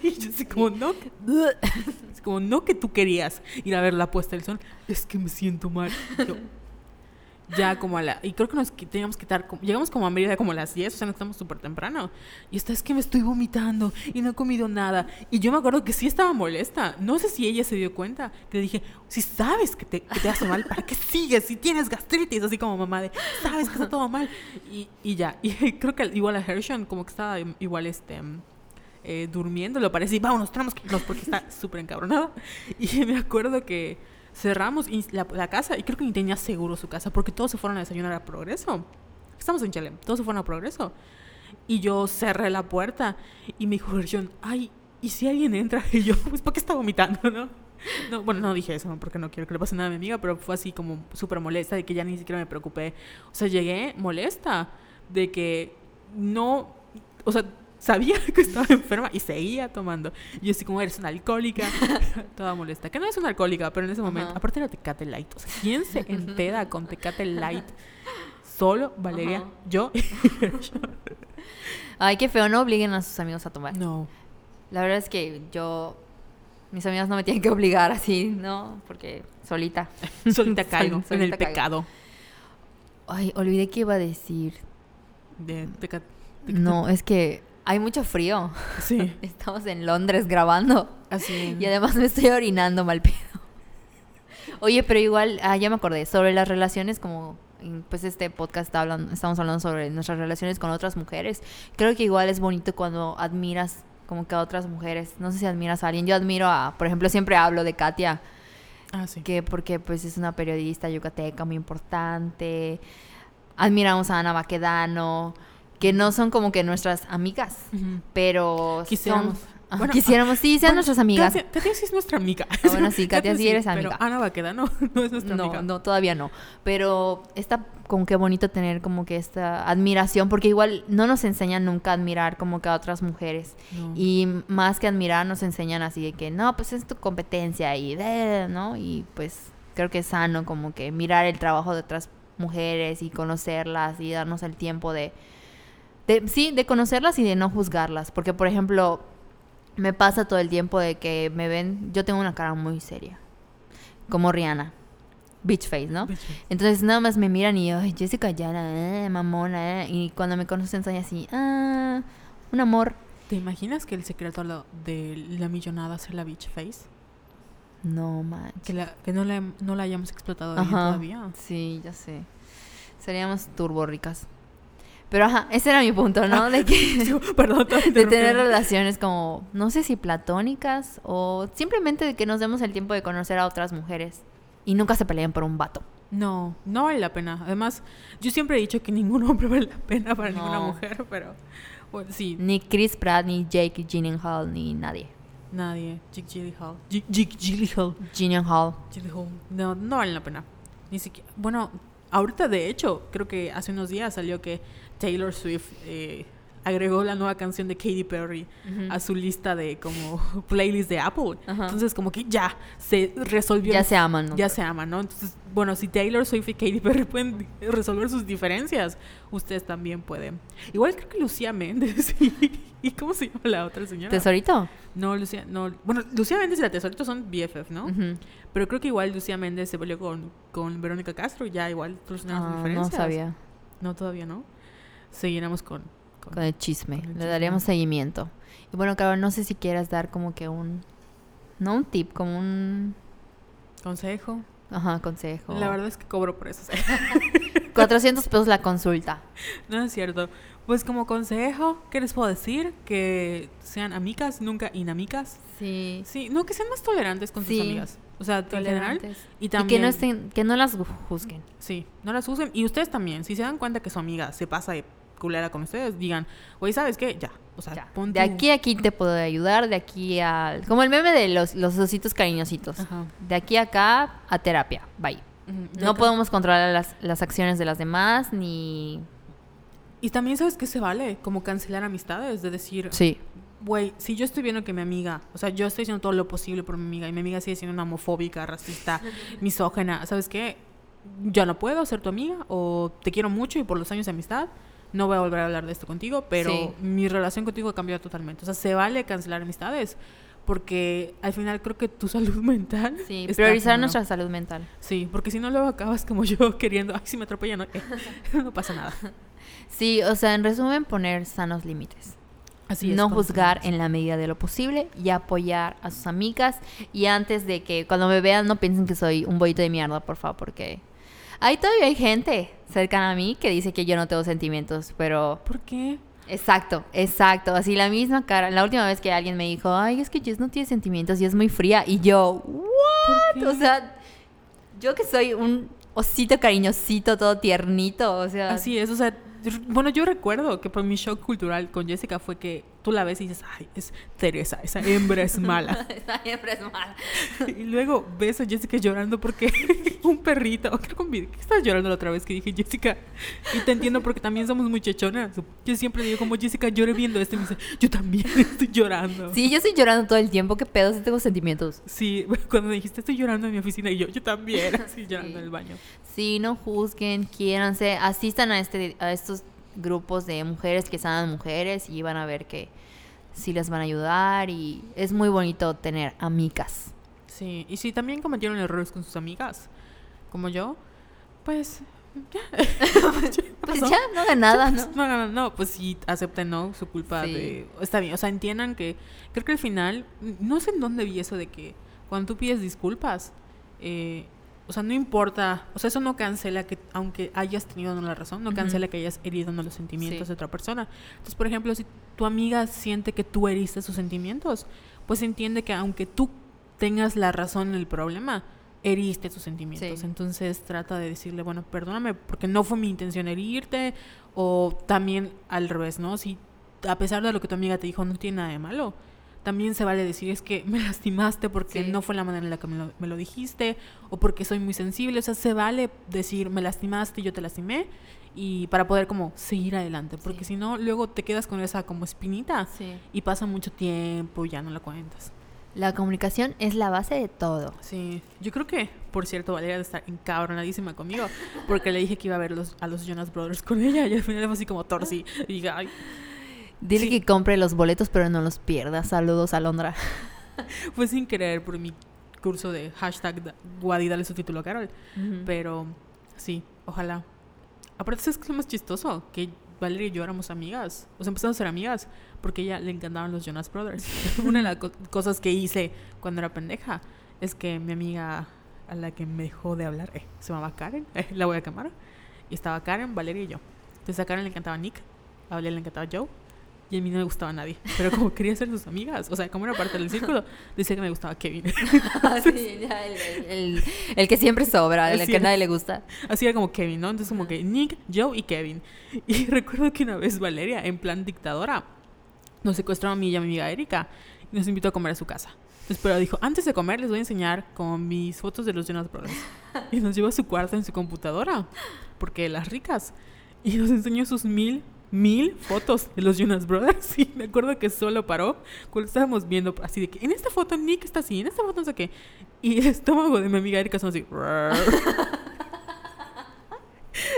Speaker 1: y yo así como, no, así como, no que tú querías ir a ver la puesta del sol, es que me siento mal. Yo, ya como a la... Y creo que nos teníamos que estar... Llegamos como a Mérida como a las 10, o sea, no estamos súper temprano. Y esta es que me estoy vomitando y no he comido nada. Y yo me acuerdo que sí estaba molesta. No sé si ella se dio cuenta. Que le dije, si sabes que te, que te hace mal, ¿para qué sigues? Si tienes gastritis, así como mamá de, sabes que está todo mal. Y, y ya. Y creo que igual a Hershon como que estaba igual este... eh, durmiendo, lo parece, y vámonos, tenemos que irnos porque está súper encabronada. Y me acuerdo que cerramos la, la casa y creo que ni tenía seguro su casa porque todos se fueron a desayunar a Progreso. Estamos en Chile, todos se fueron a Progreso. Y yo cerré la puerta y me dijo Gershon, ay, ¿y si alguien entra? Y yo, pues, ¿por qué está vomitando, no? No, bueno, no dije eso, porque no quiero que le pase nada a mi amiga, pero fue así como súper molesta de que ya ni siquiera me preocupé. O sea, llegué molesta de que no, o sea, sabía que estaba enferma y seguía tomando. Y yo así como, eres una alcohólica, toda molesta. Que no es una alcohólica, pero en ese momento,
Speaker 2: Ajá.
Speaker 1: aparte era Tecate Light. O sea, ¿quién se entera con Tecate Light? Solo Valeria,
Speaker 2: Ajá.
Speaker 1: yo.
Speaker 2: Ay, qué feo, no obliguen a sus amigos a tomar.
Speaker 1: no.
Speaker 2: La verdad es que yo, mis amigos no me tienen que obligar así, ¿no? Porque solita.
Speaker 1: Solita caigo en el
Speaker 2: caigo.
Speaker 1: pecado
Speaker 2: Ay, olvidé qué iba a decir.
Speaker 1: de Tecate.
Speaker 2: No, es que hay mucho frío.
Speaker 1: Sí,
Speaker 2: Estamos en Londres grabando.
Speaker 1: así.
Speaker 2: Y además me estoy orinando mal pedo. Oye, pero igual, ah, ya me acordé, sobre las relaciones como pues este podcast está hablando, estamos hablando sobre nuestras relaciones con otras mujeres. Creo que igual es bonito cuando admiras como que a otras mujeres. No sé si admiras a alguien. Yo admiro a, por ejemplo, siempre hablo de Katia,
Speaker 1: Ah, sí.
Speaker 2: que porque pues es una periodista yucateca muy importante. Admiramos a Ana Baquedano, que no son como que nuestras amigas, pero
Speaker 1: Quisiéramos.
Speaker 2: son-
Speaker 1: Bueno,
Speaker 2: quisiéramos, sí, sean
Speaker 1: Bueno,
Speaker 2: nuestras amigas.
Speaker 1: Katia, Katia sí es nuestra amiga.
Speaker 2: Ah, bueno, sí, Katia sí eres amiga.
Speaker 1: Pero Ana Baqueda no, no es nuestra
Speaker 2: no,
Speaker 1: amiga.
Speaker 2: no, todavía no. Pero está como que bonito tener como que esta admiración, porque igual no nos enseñan nunca a admirar como que a otras mujeres.
Speaker 1: No.
Speaker 2: Y más que admirar, nos enseñan así de que no, pues es tu competencia y de, ¿no? Y pues creo que es sano como que mirar el trabajo de otras mujeres y conocerlas y darnos el tiempo de, de sí, de conocerlas y de no juzgarlas. Porque, por ejemplo, me pasa todo el tiempo de que me ven, yo tengo una cara muy seria, como Rihanna, bitch face, ¿no? Entonces nada más me miran y yo, Jessica Yara, eh, mamona, eh. Y cuando me conocen soy así, ah, un amor.
Speaker 1: ¿Te imaginas que el secreto de la millonada sea la beach face?
Speaker 2: No, man.
Speaker 1: Que, la, que no, la, no la hayamos explotado
Speaker 2: Ajá.
Speaker 1: todavía.
Speaker 2: Sí, ya sé. Seríamos turbo ricas. Pero ajá, ese era mi punto, ¿no? De que
Speaker 1: Perdón, te
Speaker 2: de tener relaciones como, no sé si platónicas o simplemente de que nos demos el tiempo de conocer a otras mujeres y nunca se peleen por un vato.
Speaker 1: No, no vale la pena. Además, yo siempre he dicho que ningún hombre vale la pena para ninguna mujer, pero bueno, sí,
Speaker 2: Ni Chris Pratt, ni Jake Gyllenhaal, ni nadie.
Speaker 1: nadie. Jake Gyllenhaal. Jake Jake Gyllenhaal.
Speaker 2: Gyllenhaal.
Speaker 1: Gyllenhaal. No, no vale la pena. Ni siquiera. Bueno, ahorita de hecho, creo que hace unos días salió que Taylor Swift eh, agregó la nueva canción de Katy Perry a su lista de como playlist de Apple. Entonces, como que ya se resolvió.
Speaker 2: Ya se aman, ¿no?
Speaker 1: Ya se aman, ¿no? Entonces, bueno, si Taylor Swift y Katy Perry pueden resolver sus diferencias, ustedes también pueden. Igual creo que Lucía Méndez y, y ¿cómo se llama la otra señora?
Speaker 2: ¿Tesorito?
Speaker 1: No, Lucía, no. Bueno, Lucía Méndez y la Tesorito son BFF, ¿no? Pero creo que igual Lucía Méndez se peleó con, con Verónica Castro y ya igual sus
Speaker 2: Ah, no sabía.
Speaker 1: No, todavía no. Seguiremos con... con-
Speaker 2: Con el chisme.
Speaker 1: Con el
Speaker 2: Le
Speaker 1: chisme.
Speaker 2: daríamos seguimiento. Y bueno, Carol, no sé si quieras dar como que un... No un tip, como un...
Speaker 1: consejo.
Speaker 2: Ajá, consejo.
Speaker 1: La verdad es que cobro por eso. o sea.
Speaker 2: 400 pesos la consulta.
Speaker 1: No es cierto. Pues como consejo, ¿qué les puedo decir? Que sean amigas, nunca inamicas.
Speaker 2: Sí.
Speaker 1: Sí, no, que sean más tolerantes con sus
Speaker 2: Sí.
Speaker 1: amigas. O sea, general.
Speaker 2: Tolerantes.
Speaker 1: Y
Speaker 2: Y,
Speaker 1: también...
Speaker 2: que no estén, que no las juzguen.
Speaker 1: Sí, no las usen. Y ustedes también, si se dan cuenta que su amiga se pasa de culera con ustedes, digan, oye, ¿sabes qué? Ya. O sea,
Speaker 2: Ya. De aquí a aquí te puedo ayudar, de aquí a... Como el meme de los, los ositos cariñositos.
Speaker 1: Ajá.
Speaker 2: De aquí a acá a terapia. Bye.
Speaker 1: De
Speaker 2: No
Speaker 1: acá-
Speaker 2: podemos controlar las, las acciones de las demás, ni...
Speaker 1: Y también, ¿sabes qué se vale? Como cancelar amistades, de decir,
Speaker 2: Sí.
Speaker 1: güey, si yo estoy viendo que mi amiga, o sea, yo estoy haciendo todo lo posible por mi amiga y mi amiga sigue siendo una homofóbica, racista, misógena, ¿sabes qué? Ya no puedo ser tu amiga o te quiero mucho y por los años de amistad no voy a volver a hablar de esto contigo, pero
Speaker 2: Sí.
Speaker 1: mi relación contigo ha cambiado totalmente. O sea, se vale cancelar amistades porque al final creo que tu salud mental...
Speaker 2: Sí, priorizar
Speaker 1: primero.
Speaker 2: nuestra salud mental.
Speaker 1: Sí, porque si no luego acabas como yo queriendo, ay, si me atropellan, no, Eh, no pasa nada.
Speaker 2: Sí, o sea, en resumen, poner sanos límites.
Speaker 1: Así es.
Speaker 2: no juzgar en la medida de lo posible y apoyar a sus amigas. Y antes de que cuando me vean no piensen que soy un bollito de mierda, por favor, porque ahí todavía hay gente cercana a mí que dice que yo no tengo sentimientos, pero
Speaker 1: ¿Por qué?
Speaker 2: exacto, exacto, así la misma cara. La última vez que alguien me dijo, ay, es que Jess no tiene sentimientos y es muy fría, y yo, ¿what? O sea, yo que soy un osito cariñosito, todo tiernito, o sea,
Speaker 1: Así es, o sea, bueno, yo recuerdo que por mi shock cultural con Jessica fue que tú la ves y dices, ay, es Teresa, esa hembra es mala.
Speaker 2: Esa hembra es mala.
Speaker 1: y luego ves a Jessica llorando porque un perrito, creo que un video- ¿qué estabas llorando la otra vez que dije Jessica? Y te entiendo porque también somos muy chechonas. Yo siempre digo como Jessica llore viendo esto y me dice, yo también estoy llorando.
Speaker 2: Sí, yo estoy llorando todo el tiempo. ¿Qué pedo? Sí tengo sentimientos.
Speaker 1: Sí, cuando me dijiste estoy llorando en mi oficina y yo, yo también, así llorando en el baño.
Speaker 2: Sí, no juzguen, quiéranse, asistan a, este, a estos grupos de mujeres que sanan mujeres y van a ver que sí les van a ayudar y es muy bonito tener amigas.
Speaker 1: Sí, y si también cometieron errores con sus amigas, como yo, pues ya.
Speaker 2: Pues
Speaker 1: pasó.
Speaker 2: ya, no de nada, ¿no?
Speaker 1: No, no, no, no, pues sí, acepten, ¿no? Su culpa
Speaker 2: Sí.
Speaker 1: de... Está bien, o sea, entiendan que... Creo que al final, no sé en dónde vi eso de que cuando tú pides disculpas, eh, o sea, no importa, o sea, eso no cancela que, aunque hayas tenido no la razón, no cancela que hayas herido no los sentimientos
Speaker 2: Sí.
Speaker 1: de otra persona. Entonces, por ejemplo, si tu amiga siente que tú heriste sus sentimientos, pues entiende que aunque tú tengas la razón en el problema, heriste sus sentimientos.
Speaker 2: Sí.
Speaker 1: Entonces trata de decirle, bueno, perdóname porque no fue mi intención herirte, o también al revés, ¿no? Si a pesar de lo que tu amiga te dijo no tiene nada de malo, también se vale decir es que me lastimaste porque
Speaker 2: Sí.
Speaker 1: no fue la manera en la que me lo, me lo dijiste, o porque soy muy sensible, o sea, se vale decir me lastimaste yo te lastimé, y para poder como seguir adelante, porque
Speaker 2: Sí.
Speaker 1: si no, luego te quedas con esa como espinita
Speaker 2: Sí.
Speaker 1: y pasa mucho tiempo y ya no la cuentas.
Speaker 2: La comunicación es la base de todo.
Speaker 1: Sí, yo creo que, por cierto, Valeria de estar encabronadísima conmigo porque le dije que iba a ver los, a los Jonas Brothers con ella y al final fue así como torsi. Y dije, ay,
Speaker 2: Dile
Speaker 1: Sí.
Speaker 2: que compre los boletos, pero no los pierda. Saludos, Alondra.
Speaker 1: fue sin querer por mi curso de hashtag Guadi, dale su título a Carol. Pero sí, ojalá. Aparte, ¿sabes qué es lo más chistoso? Que Valeria y yo éramos amigas. O sea, empezamos a ser amigas porque a ella le encantaban los Jonas Brothers. Una de las co- cosas que hice cuando era pendeja es que mi amiga a la que me dejó de hablar eh, se llamaba Karen, eh, la voy a quemar. Y estaba Karen, Valeria y yo. Entonces a Karen le encantaba Nick, a Valeria le encantaba Joe. Y a mí no me gustaba nadie. Pero como quería ser sus amigas, o sea, como era parte del círculo, decía que me gustaba Kevin.
Speaker 2: Ah, sí, ya, el, el- el- el que siempre sobra, el que a nadie le gusta.
Speaker 1: Así era como Kevin, ¿no? Entonces como que Nick, Joe y Kevin. Y recuerdo que una vez Valeria, en plan dictadora, nos secuestró a mí y a mi amiga Erika y nos invitó a comer a su casa. Entonces, pero dijo, antes de comer les voy a enseñar con mis fotos de los Jonas Brothers. Y nos llevó a su cuarto en su computadora, porque las ricas. Y nos enseñó sus mil, mil fotos de los Jonas Brothers. Y me acuerdo que solo paró cuando estábamos viendo así de que en esta foto Nick está así, en esta foto no sé qué. Y el estómago de mi amiga Erika son así.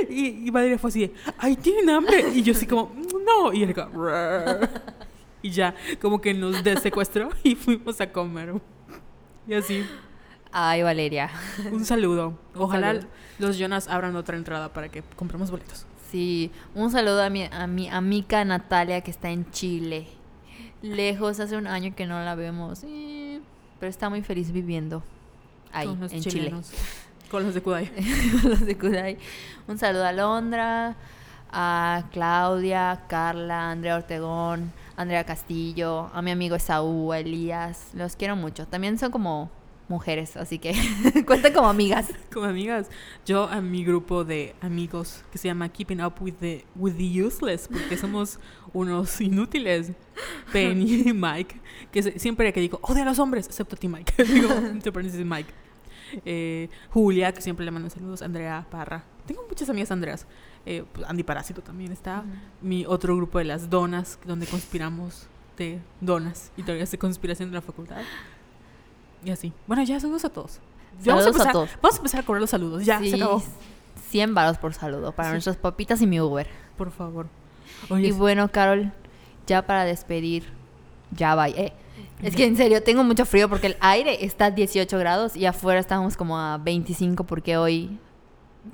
Speaker 1: Y, y Valeria fue así de, ay, tienen hambre. Y yo así como, no. Y Erika, y ya, como que nos desecuestró y fuimos a comer. Y así,
Speaker 2: Ay, Valeria.
Speaker 1: un saludo.
Speaker 2: Un
Speaker 1: Ojalá
Speaker 2: saludo.
Speaker 1: los Jonas abran otra entrada para que compremos boletos.
Speaker 2: Sí, un saludo a mi, a mi amiga Natalia que está en Chile. Lejos, hace un año que no la vemos. Pero está muy feliz viviendo ahí,
Speaker 1: Con los
Speaker 2: en
Speaker 1: chilenos.
Speaker 2: Chile.
Speaker 1: Con los de Kudai.
Speaker 2: los de Kudai. Un saludo a Londra, a Claudia, Carla, Andrea Ortegón, Andrea Castillo, a mi amigo Esaú, a Elías. Los quiero mucho. También son como mujeres, así que cuentan como amigas.
Speaker 1: Como amigas. Yo a mi grupo de amigos que se llama Keeping Up with the, with the Useless, porque somos unos inútiles. Penny y Mike, que se- siempre que digo, odio a los hombres, excepto a ti, Mike. digo, entre paréntesis, Mike. Eh, Julia, que siempre le mando saludos. Andrea Parra. Tengo muchas amigas Andreas. Eh, pues Andy Parásito también está. Mi otro grupo de las donas, donde conspiramos de donas y teorías de conspiración de la facultad. Y así. Bueno, ya saludos a todos. Ya vamos, a
Speaker 2: Saludos a todos.
Speaker 1: vamos a empezar a cobrar los saludos. Ya,
Speaker 2: Sí,
Speaker 1: se acabó.
Speaker 2: 100 varos por saludo para
Speaker 1: Sí.
Speaker 2: nuestras papitas y mi Uber.
Speaker 1: Por favor. Oye,
Speaker 2: Y bueno, Carol, ya para despedir, ya va. Eh. Es que en serio, tengo mucho frío porque el aire está a 18 grados y afuera estamos como a 25 porque hoy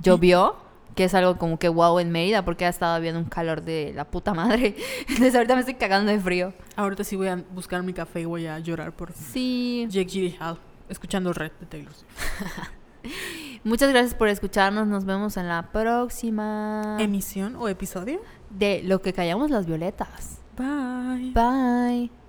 Speaker 2: llovió, que es algo como que wow en Mérida porque ha estado habiendo un calor de la puta madre. Entonces ahorita me estoy cagando de frío.
Speaker 1: ahorita sí voy a buscar mi café y voy a llorar por
Speaker 2: Sí.
Speaker 1: Jake Gyllenhaal, escuchando Red de Taylor.
Speaker 2: Muchas gracias por escucharnos. Nos vemos en la próxima
Speaker 1: ¿Emisión o episodio?
Speaker 2: de Lo que callamos las violetas.
Speaker 1: Bye.
Speaker 2: Bye.